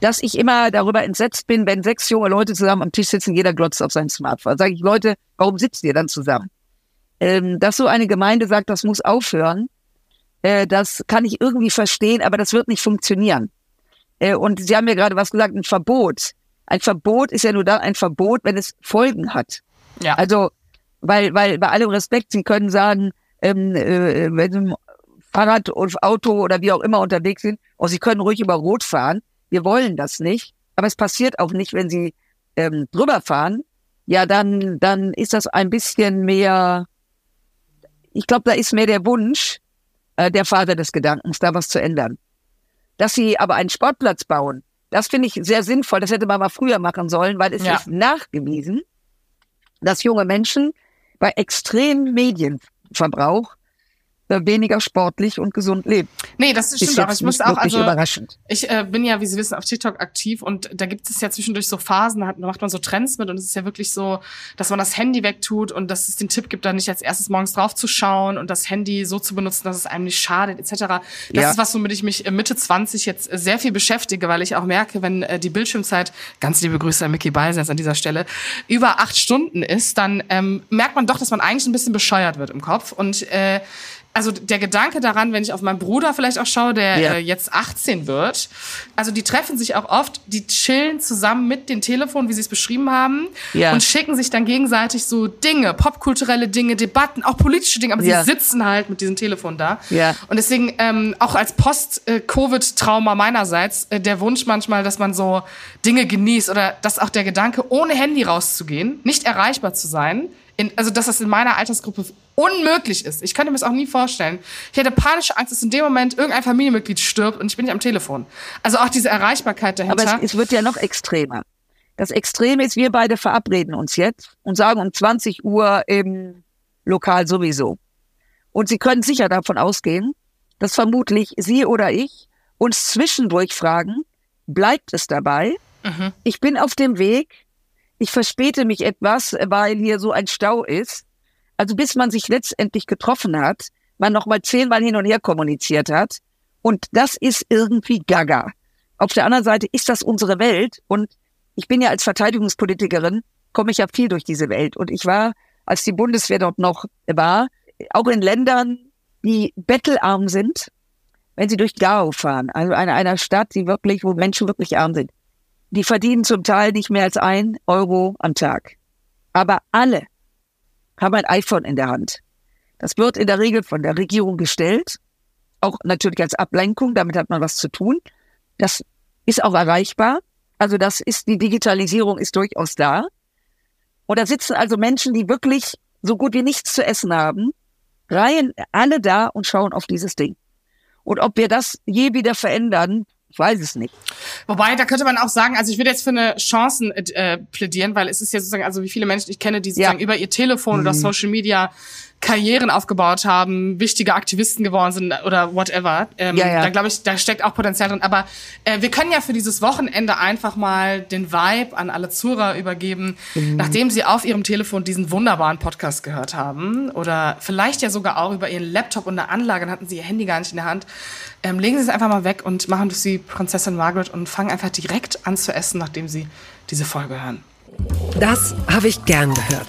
dass ich immer darüber entsetzt bin, wenn sechs junge Leute zusammen am Tisch sitzen, jeder glotzt auf sein Smartphone. Sage ich, Leute, warum sitzt ihr dann zusammen? Ähm, dass so eine Gemeinde sagt, das muss aufhören, äh, das kann ich irgendwie verstehen, aber das wird nicht funktionieren. Äh, und Sie haben ja gerade was gesagt, ein Verbot. Ein Verbot ist ja nur dann ein Verbot, wenn es Folgen hat. Ja. Also, weil, weil bei allem Respekt, Sie können sagen, ähm, äh, wenn Sie Fahrrad oder Auto oder wie auch immer unterwegs sind, und oh, Sie können ruhig über Rot fahren, wir wollen das nicht, aber es passiert auch nicht, wenn sie ähm, drüber fahren, ja, dann, dann ist das ein bisschen mehr, ich glaube, da ist mehr der Wunsch äh, der Vater des Gedankens, da was zu ändern. Dass sie aber einen Sportplatz bauen, das finde ich sehr sinnvoll. Das hätte man mal früher machen sollen, weil es ja. ist nachgewiesen, dass junge Menschen bei extremem Medienverbrauch weniger sportlich und gesund lebt. Nee, das ist stimmt auch. Ich muss auch, also überraschend. ich äh, bin ja, wie Sie wissen, auf TikTok aktiv und da gibt es ja zwischendurch so Phasen, da macht man so Trends mit und es ist ja wirklich so, dass man das Handy wegtut und dass es den Tipp gibt, da nicht als erstes morgens drauf zu schauen und das Handy so zu benutzen, dass es einem nicht schadet, etc. Das ja. ist was, womit ich mich Mitte 20 jetzt sehr viel beschäftige, weil ich auch merke, wenn äh, die Bildschirmzeit, ganz liebe Grüße an Mickey Beisens an dieser Stelle, über acht Stunden ist, dann ähm, merkt man doch, dass man eigentlich ein bisschen bescheuert wird im Kopf und äh, also der Gedanke daran, wenn ich auf meinen Bruder vielleicht auch schaue, der ja. äh, jetzt 18 wird, also die treffen sich auch oft, die chillen zusammen mit den Telefonen, wie sie es beschrieben haben, ja. und schicken sich dann gegenseitig so Dinge, popkulturelle Dinge, Debatten, auch politische Dinge, aber ja. sie sitzen halt mit diesem Telefon da. Und deswegen ähm, auch als Post-Covid-Trauma meinerseits äh, der Wunsch manchmal, dass man so Dinge genießt oder dass auch der Gedanke, ohne Handy rauszugehen, nicht erreichbar zu sein, in, also dass das in meiner Altersgruppe unmöglich ist. Ich könnte mir das auch nie vorstellen. Ich hätte panische Angst, dass in dem Moment irgendein Familienmitglied stirbt und ich bin nicht am Telefon. Also auch diese Erreichbarkeit dahinter. Aber es, es wird ja noch extremer. Das Extreme ist, wir beide verabreden uns jetzt und sagen um 20 Uhr im Lokal sowieso. Und Sie können sicher davon ausgehen, dass vermutlich Sie oder ich uns zwischendurch fragen, bleibt es dabei? Mhm. Ich bin auf dem Weg, ich verspäte mich etwas, weil hier so ein Stau ist. Also bis man sich letztendlich getroffen hat, man nochmal zehnmal hin und her kommuniziert hat. Und das ist irgendwie gaga. Auf der anderen Seite ist das unsere Welt. Und ich bin ja als Verteidigungspolitikerin, komme ich ja viel durch diese Welt. Und ich war, als die Bundeswehr dort noch war, auch in Ländern, die bettelarm sind, wenn sie durch Gao fahren, also einer, einer Stadt, die wirklich, wo Menschen wirklich arm sind. Die verdienen zum Teil nicht mehr als ein Euro am Tag. Aber alle haben ein iPhone in der Hand. Das wird in der Regel von der Regierung gestellt, auch natürlich als Ablenkung, damit hat man was zu tun. Das ist auch erreichbar. Also das ist, die Digitalisierung ist durchaus da. Und da sitzen also Menschen, die wirklich so gut wie nichts zu essen haben, reihen alle da und schauen auf dieses Ding. Und ob wir das je wieder verändern, ich weiß es nicht. Wobei, da könnte man auch sagen, also ich würde jetzt für eine Chancen äh, plädieren, weil es ist ja sozusagen, also wie viele Menschen ich kenne, die sozusagen ja. über ihr Telefon mhm. oder Social Media Karrieren aufgebaut haben, wichtige Aktivisten geworden sind oder whatever. Ähm, ja, ja. Da glaube ich, da steckt auch Potenzial drin. Aber äh, wir können ja für dieses Wochenende einfach mal den Vibe an alle Zuhörer übergeben, mhm. nachdem sie auf ihrem Telefon diesen wunderbaren Podcast gehört haben oder vielleicht ja sogar auch über ihren Laptop und eine Anlage, dann hatten sie ihr Handy gar nicht in der Hand. Ähm, legen Sie es einfach mal weg und machen Sie Prinzessin Margaret und fangen einfach direkt an zu essen, nachdem Sie diese Folge hören. Das habe ich gern gehört.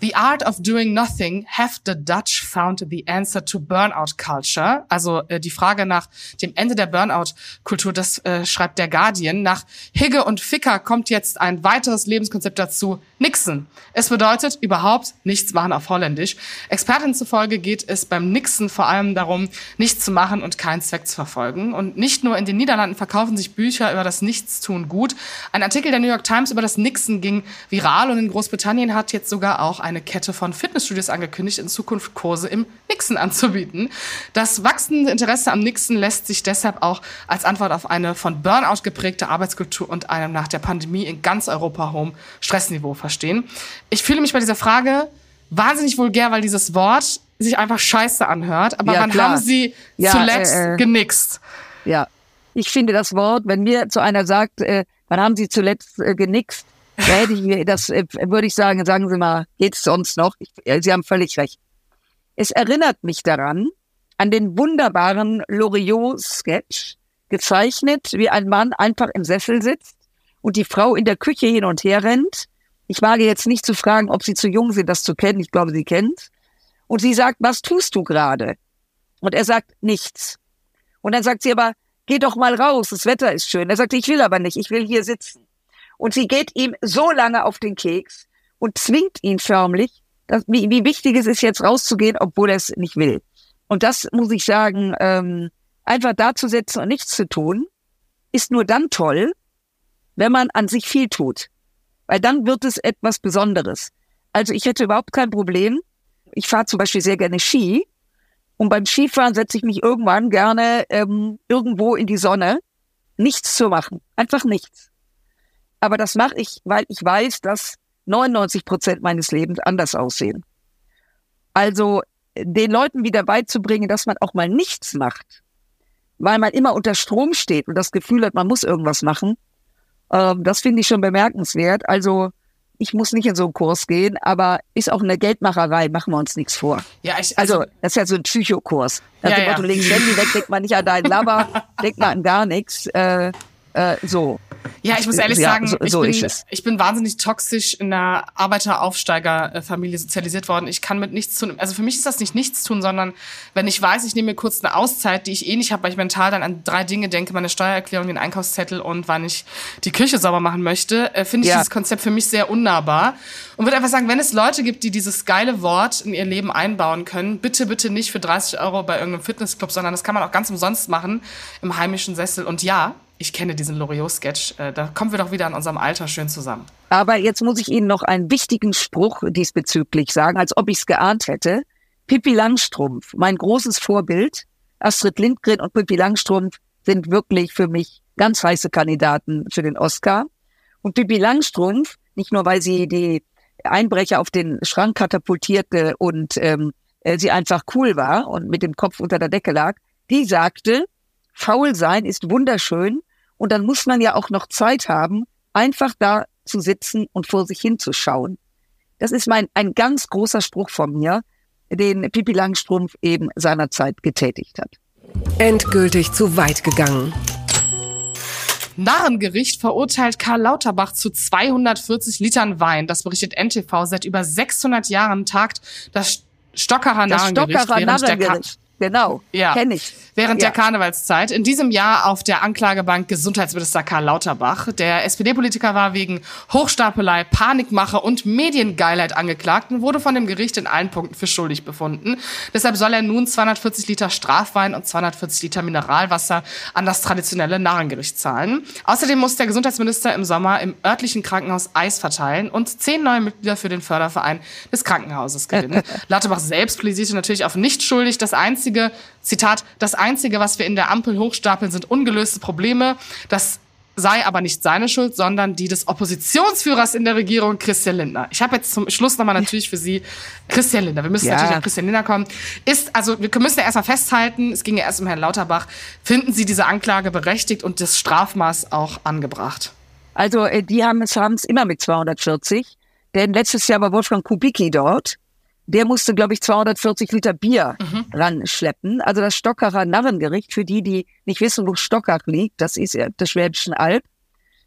The Art of Doing Nothing, have the Dutch found the answer to Burnout Culture? Also äh, die Frage nach dem Ende der Burnout-Kultur, das äh, schreibt der Guardian. Nach Higge und Ficker kommt jetzt ein weiteres Lebenskonzept dazu, Nixon. Es bedeutet überhaupt nichts machen auf Holländisch. Experten zufolge geht es beim Nixon vor allem darum, nichts zu machen und keinen Zweck zu verfolgen. Und nicht nur in den Niederlanden verkaufen sich Bücher über das Nichtstun gut. Ein Artikel der New York Times über das Nixon ging viral und in Großbritannien hat jetzt sogar auch eine Kette von Fitnessstudios angekündigt, in Zukunft Kurse im Nixon anzubieten. Das wachsende Interesse am Nixon lässt sich deshalb auch als Antwort auf eine von Burnout geprägte Arbeitskultur und einem nach der Pandemie in ganz Europa hohem Stressniveau verstehen. Ich fühle mich bei dieser Frage wahnsinnig vulgär, weil dieses Wort sich einfach scheiße anhört. Aber ja, wann klar. haben Sie ja, zuletzt äh, äh, genickst? Ja, ich finde das Wort, wenn mir zu einer sagt, äh, wann haben Sie zuletzt äh, genickst, ich mir, das äh, würde ich sagen, sagen Sie mal, geht's sonst noch? Ich, Sie haben völlig recht. Es erinnert mich daran, an den wunderbaren Loriot-Sketch, gezeichnet, wie ein Mann einfach im Sessel sitzt und die Frau in der Küche hin und her rennt. Ich wage jetzt nicht zu fragen, ob Sie zu jung sind, das zu kennen. Ich glaube, Sie kennen Und sie sagt, was tust du gerade? Und er sagt, nichts. Und dann sagt sie aber, geh doch mal raus, das Wetter ist schön. Er sagt, ich will aber nicht, ich will hier sitzen. Und sie geht ihm so lange auf den Keks und zwingt ihn förmlich, dass, wie, wie wichtig es ist, jetzt rauszugehen, obwohl er es nicht will. Und das muss ich sagen, ähm, einfach da zu sitzen und nichts zu tun, ist nur dann toll, wenn man an sich viel tut. Weil dann wird es etwas Besonderes. Also ich hätte überhaupt kein Problem. Ich fahre zum Beispiel sehr gerne Ski. Und beim Skifahren setze ich mich irgendwann gerne ähm, irgendwo in die Sonne. Nichts zu machen. Einfach nichts. Aber das mache ich, weil ich weiß, dass 99 Prozent meines Lebens anders aussehen. Also den Leuten wieder beizubringen, dass man auch mal nichts macht, weil man immer unter Strom steht und das Gefühl hat, man muss irgendwas machen, äh, das finde ich schon bemerkenswert. Also ich muss nicht in so einen Kurs gehen, aber ist auch eine Geldmacherei, machen wir uns nichts vor. Ja, ich, also, also das ist ja so ein Psychokurs. Nach ja, ja. legen Handy weg, denkt man nicht an deinen Lover, denkt man an gar nichts. Äh, äh, so. Ja, ich muss ehrlich ja, sagen, so, so ich, bin, ich bin wahnsinnig toxisch in einer Arbeiteraufsteigerfamilie sozialisiert worden. Ich kann mit nichts tun. Also für mich ist das nicht nichts tun, sondern wenn ich weiß, ich nehme mir kurz eine Auszeit, die ich eh nicht habe, weil ich mental dann an drei Dinge denke, meine Steuererklärung, den Einkaufszettel und wann ich die Küche sauber machen möchte, äh, finde ich ja. dieses Konzept für mich sehr unnahbar. Und würde einfach sagen, wenn es Leute gibt, die dieses geile Wort in ihr Leben einbauen können, bitte, bitte nicht für 30 Euro bei irgendeinem Fitnessclub, sondern das kann man auch ganz umsonst machen im heimischen Sessel. Und ja, ich kenne diesen Loriot-Sketch. Äh, da kommen wir doch wieder an unserem Alter schön zusammen. Aber jetzt muss ich Ihnen noch einen wichtigen Spruch diesbezüglich sagen, als ob ich es geahnt hätte. Pippi Langstrumpf, mein großes Vorbild. Astrid Lindgren und Pippi Langstrumpf sind wirklich für mich ganz heiße Kandidaten für den Oscar. Und Pippi Langstrumpf, nicht nur weil sie die Einbrecher auf den Schrank katapultierte und ähm, äh, sie einfach cool war und mit dem Kopf unter der Decke lag, die sagte, faul sein ist wunderschön, und dann muss man ja auch noch Zeit haben, einfach da zu sitzen und vor sich hinzuschauen. Das ist mein, ein ganz großer Spruch von mir, den Pippi Langstrumpf eben seinerzeit getätigt hat. Endgültig zu weit gegangen. Narrengericht verurteilt Karl Lauterbach zu 240 Litern Wein. Das berichtet NTV. Seit über 600 Jahren tagt das Stockerer Narrengericht. Das Stockerer Narrengericht. Genau. Ja. Kenn ich. Während Ja. der Karnevalszeit. In diesem Jahr auf der Anklagebank Gesundheitsminister Karl Lauterbach. Der SPD-Politiker war wegen Hochstapelei, Panikmache und Mediengeilheit angeklagt und wurde von dem Gericht in allen Punkten für schuldig befunden. Deshalb soll er nun 240 Liter Strafwein und 240 Liter Mineralwasser an das traditionelle Narrengericht zahlen. Außerdem muss der Gesundheitsminister im Sommer im örtlichen Krankenhaus Eis verteilen und zehn neue Mitglieder für den Förderverein des Krankenhauses gewinnen. Lauterbach selbst plädierte natürlich auf nicht schuldig. Das einzige, Zitat, das einzige, was wir in der Ampel hochstapeln, sind ungelöste Probleme. Das sei aber nicht seine Schuld, sondern die des Oppositionsführers in der Regierung, Christian Lindner. Ich habe jetzt zum Schluss nochmal natürlich für Sie Christian Lindner. Wir müssen Ja. natürlich auf Christian Lindner kommen. Ist, also wir müssen ja erstmal festhalten, es ging ja erst um Herrn Lauterbach. Finden Sie diese Anklage berechtigt und das Strafmaß auch angebracht? Also äh, die haben es haben es immer mit 240, denn letztes Jahr war Wolfgang Kubicki dort. Der musste, glaube ich, 240 Liter Bier ranschleppen. Also das Stockacher Narrengericht, für die, die nicht wissen, wo Stockach liegt, das ist ja der Schwäbischen Alb.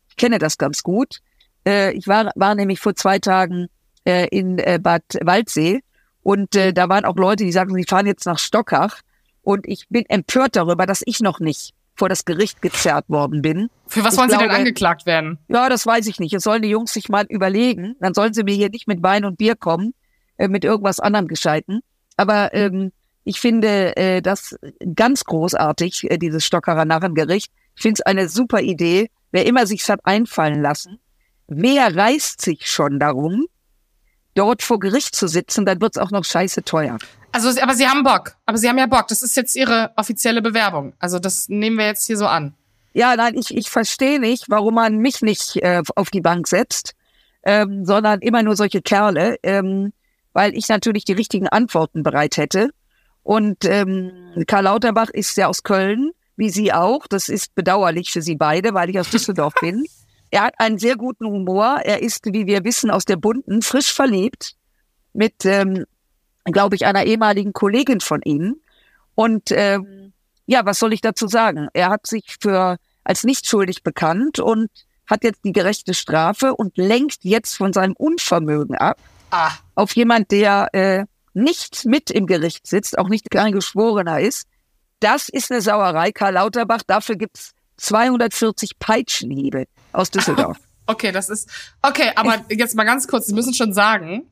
Ich kenne das ganz gut. Äh, ich war, war nämlich vor zwei Tagen äh, in äh, Bad Waldsee und äh, da waren auch Leute, die sagen, sie fahren jetzt nach Stockach. Und ich bin empört darüber, dass ich noch nicht vor das Gericht gezerrt worden bin. Für was Ich wollen Sie denn glaube- angeklagt werden? Ja, das weiß ich nicht. Es sollen die Jungs sich mal überlegen. Dann sollen sie mir hier nicht mit Wein und Bier kommen, äh, mit irgendwas anderem gescheiten. Aber ähm, ich finde äh, das ganz großartig, äh, dieses Stockerer Narrengericht. Ich finde es eine super Idee. Wer immer sich's hat einfallen lassen, wer reißt sich schon darum, dort vor Gericht zu sitzen, dann wird's auch noch scheiße teuer. Also, aber Sie haben Bock. Aber Sie haben ja Bock. Das ist jetzt Ihre offizielle Bewerbung. Also, das nehmen wir jetzt hier so an. Ja, nein, ich, ich verstehe nicht, warum man mich nicht äh, auf die Bank setzt, ähm, sondern immer nur solche Kerle, ähm, weil ich natürlich die richtigen Antworten bereit hätte. Und ähm, Karl Lauterbach ist ja aus Köln, wie Sie auch. Das ist bedauerlich für Sie beide, weil ich aus Düsseldorf bin. Er hat einen sehr guten Humor. Er ist, wie wir wissen, aus der Bunten, frisch verliebt mit, ähm, glaube ich, einer ehemaligen Kollegin von Ihnen. Und ähm, ja, was soll ich dazu sagen? Er hat sich für als nicht schuldig bekannt und hat jetzt die gerechte Strafe und lenkt jetzt von seinem Unvermögen ab Ah, auf jemand, der äh, nicht mit im Gericht sitzt, auch nicht kein Geschworener ist. Das ist eine Sauerei, Karl Lauterbach. Dafür gibt's 240 Peitschenhiebe aus Düsseldorf. okay, das ist. Okay, aber jetzt mal ganz kurz. Sie müssen schon sagen,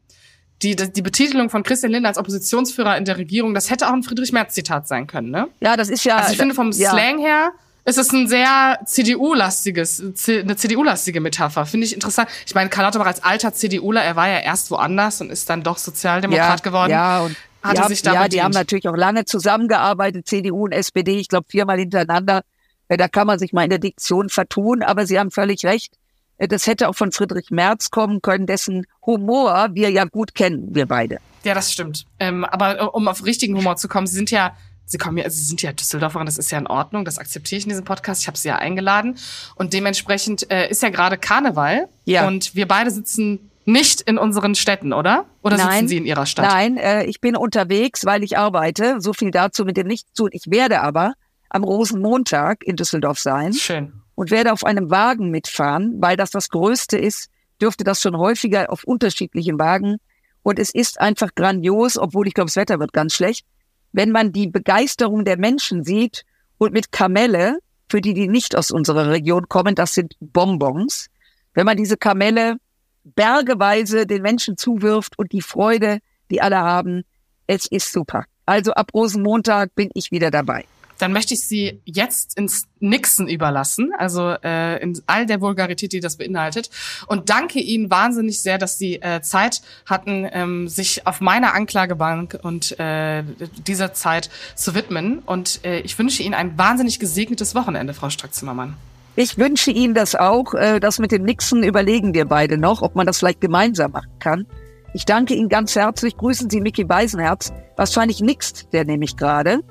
die, die Betitelung von Christian Lindner als Oppositionsführer in der Regierung, das hätte auch ein Friedrich-Merz-Zitat sein können, ne? Ja, das ist ja. Also ich finde vom ja. Slang her ist es ein sehr CDU-lastiges, eine CDU-lastige Metapher. Finde ich interessant. Ich meine, Karl Lauterbach als alter CDUler, er war ja erst woanders und ist dann doch Sozialdemokrat geworden. Ja, und die haben, sich da ja, die haben natürlich auch lange zusammengearbeitet, CDU und SPD, ich glaube viermal hintereinander. Da kann man sich mal in der Diktion vertun, aber Sie haben völlig recht. Äh, Das hätte auch von Friedrich Merz kommen können, dessen Humor wir ja gut kennen, wir beide. Ja, das stimmt. Ähm, aber äh, um auf richtigen Humor zu kommen, Sie sind ja, Sie kommen ja, Sie sind ja Düsseldorferin, das ist ja in Ordnung, das akzeptiere ich in diesem Podcast. Ich habe Sie ja eingeladen und dementsprechend äh, ist ja gerade Karneval Ja. und wir beide sitzen nicht in unseren Städten, oder? Oder sitzen Sie in Ihrer Stadt? Nein, äh, ich bin unterwegs, weil ich arbeite. So viel dazu mit dem Nichts tun. Ich werde aber am Rosenmontag in Düsseldorf sein. Schön. und werde auf einem Wagen mitfahren, weil das das Größte ist, dürfte das schon häufiger auf unterschiedlichen Wagen. Und es ist einfach grandios, obwohl ich glaube, das Wetter wird ganz schlecht, wenn man die Begeisterung der Menschen sieht und mit Kamelle, für die, die nicht aus unserer Region kommen, das sind Bonbons, wenn man diese Kamelle bergeweise den Menschen zuwirft und die Freude, die alle haben, es ist super. Also ab Rosenmontag bin ich wieder dabei. Dann möchte ich Sie jetzt ins Nixen überlassen, also äh, in all der Vulgarität, die das beinhaltet. Und danke Ihnen wahnsinnig sehr, dass Sie äh, Zeit hatten, ähm, sich auf meiner Anklagebank und äh, dieser Zeit zu widmen. Und äh, ich wünsche Ihnen ein wahnsinnig gesegnetes Wochenende, Frau Strack-Zimmermann. Ich wünsche Ihnen das auch. Äh, Das mit dem Nixon überlegen wir beide noch, ob man das vielleicht gemeinsam machen kann. Ich danke Ihnen ganz herzlich. Grüßen Sie Mickey Beisenherz. Wahrscheinlich nixt der nämlich gerade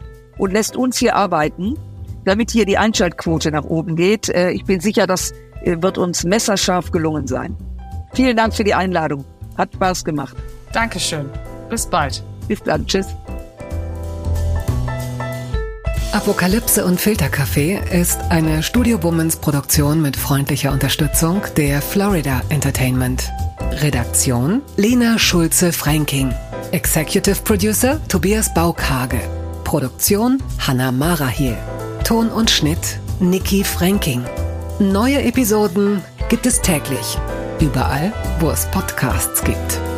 und lässt uns hier arbeiten, damit hier die Einschaltquote nach oben geht. Äh, Ich bin sicher, das äh, wird uns messerscharf gelungen sein. Vielen Dank für die Einladung. Hat Spaß gemacht. Dankeschön. Bis bald. Bis dann. Tschüss. Apokalypse und Filterkaffee ist eine Studio Womans Produktion mit freundlicher Unterstützung der Florida Entertainment. Redaktion Lena Schulze-Fränking. Executive Producer Tobias Baukage. Produktion Hanna Marahiel. Ton und Schnitt Niki Franking. Neue Episoden gibt es täglich. Überall, wo es Podcasts gibt.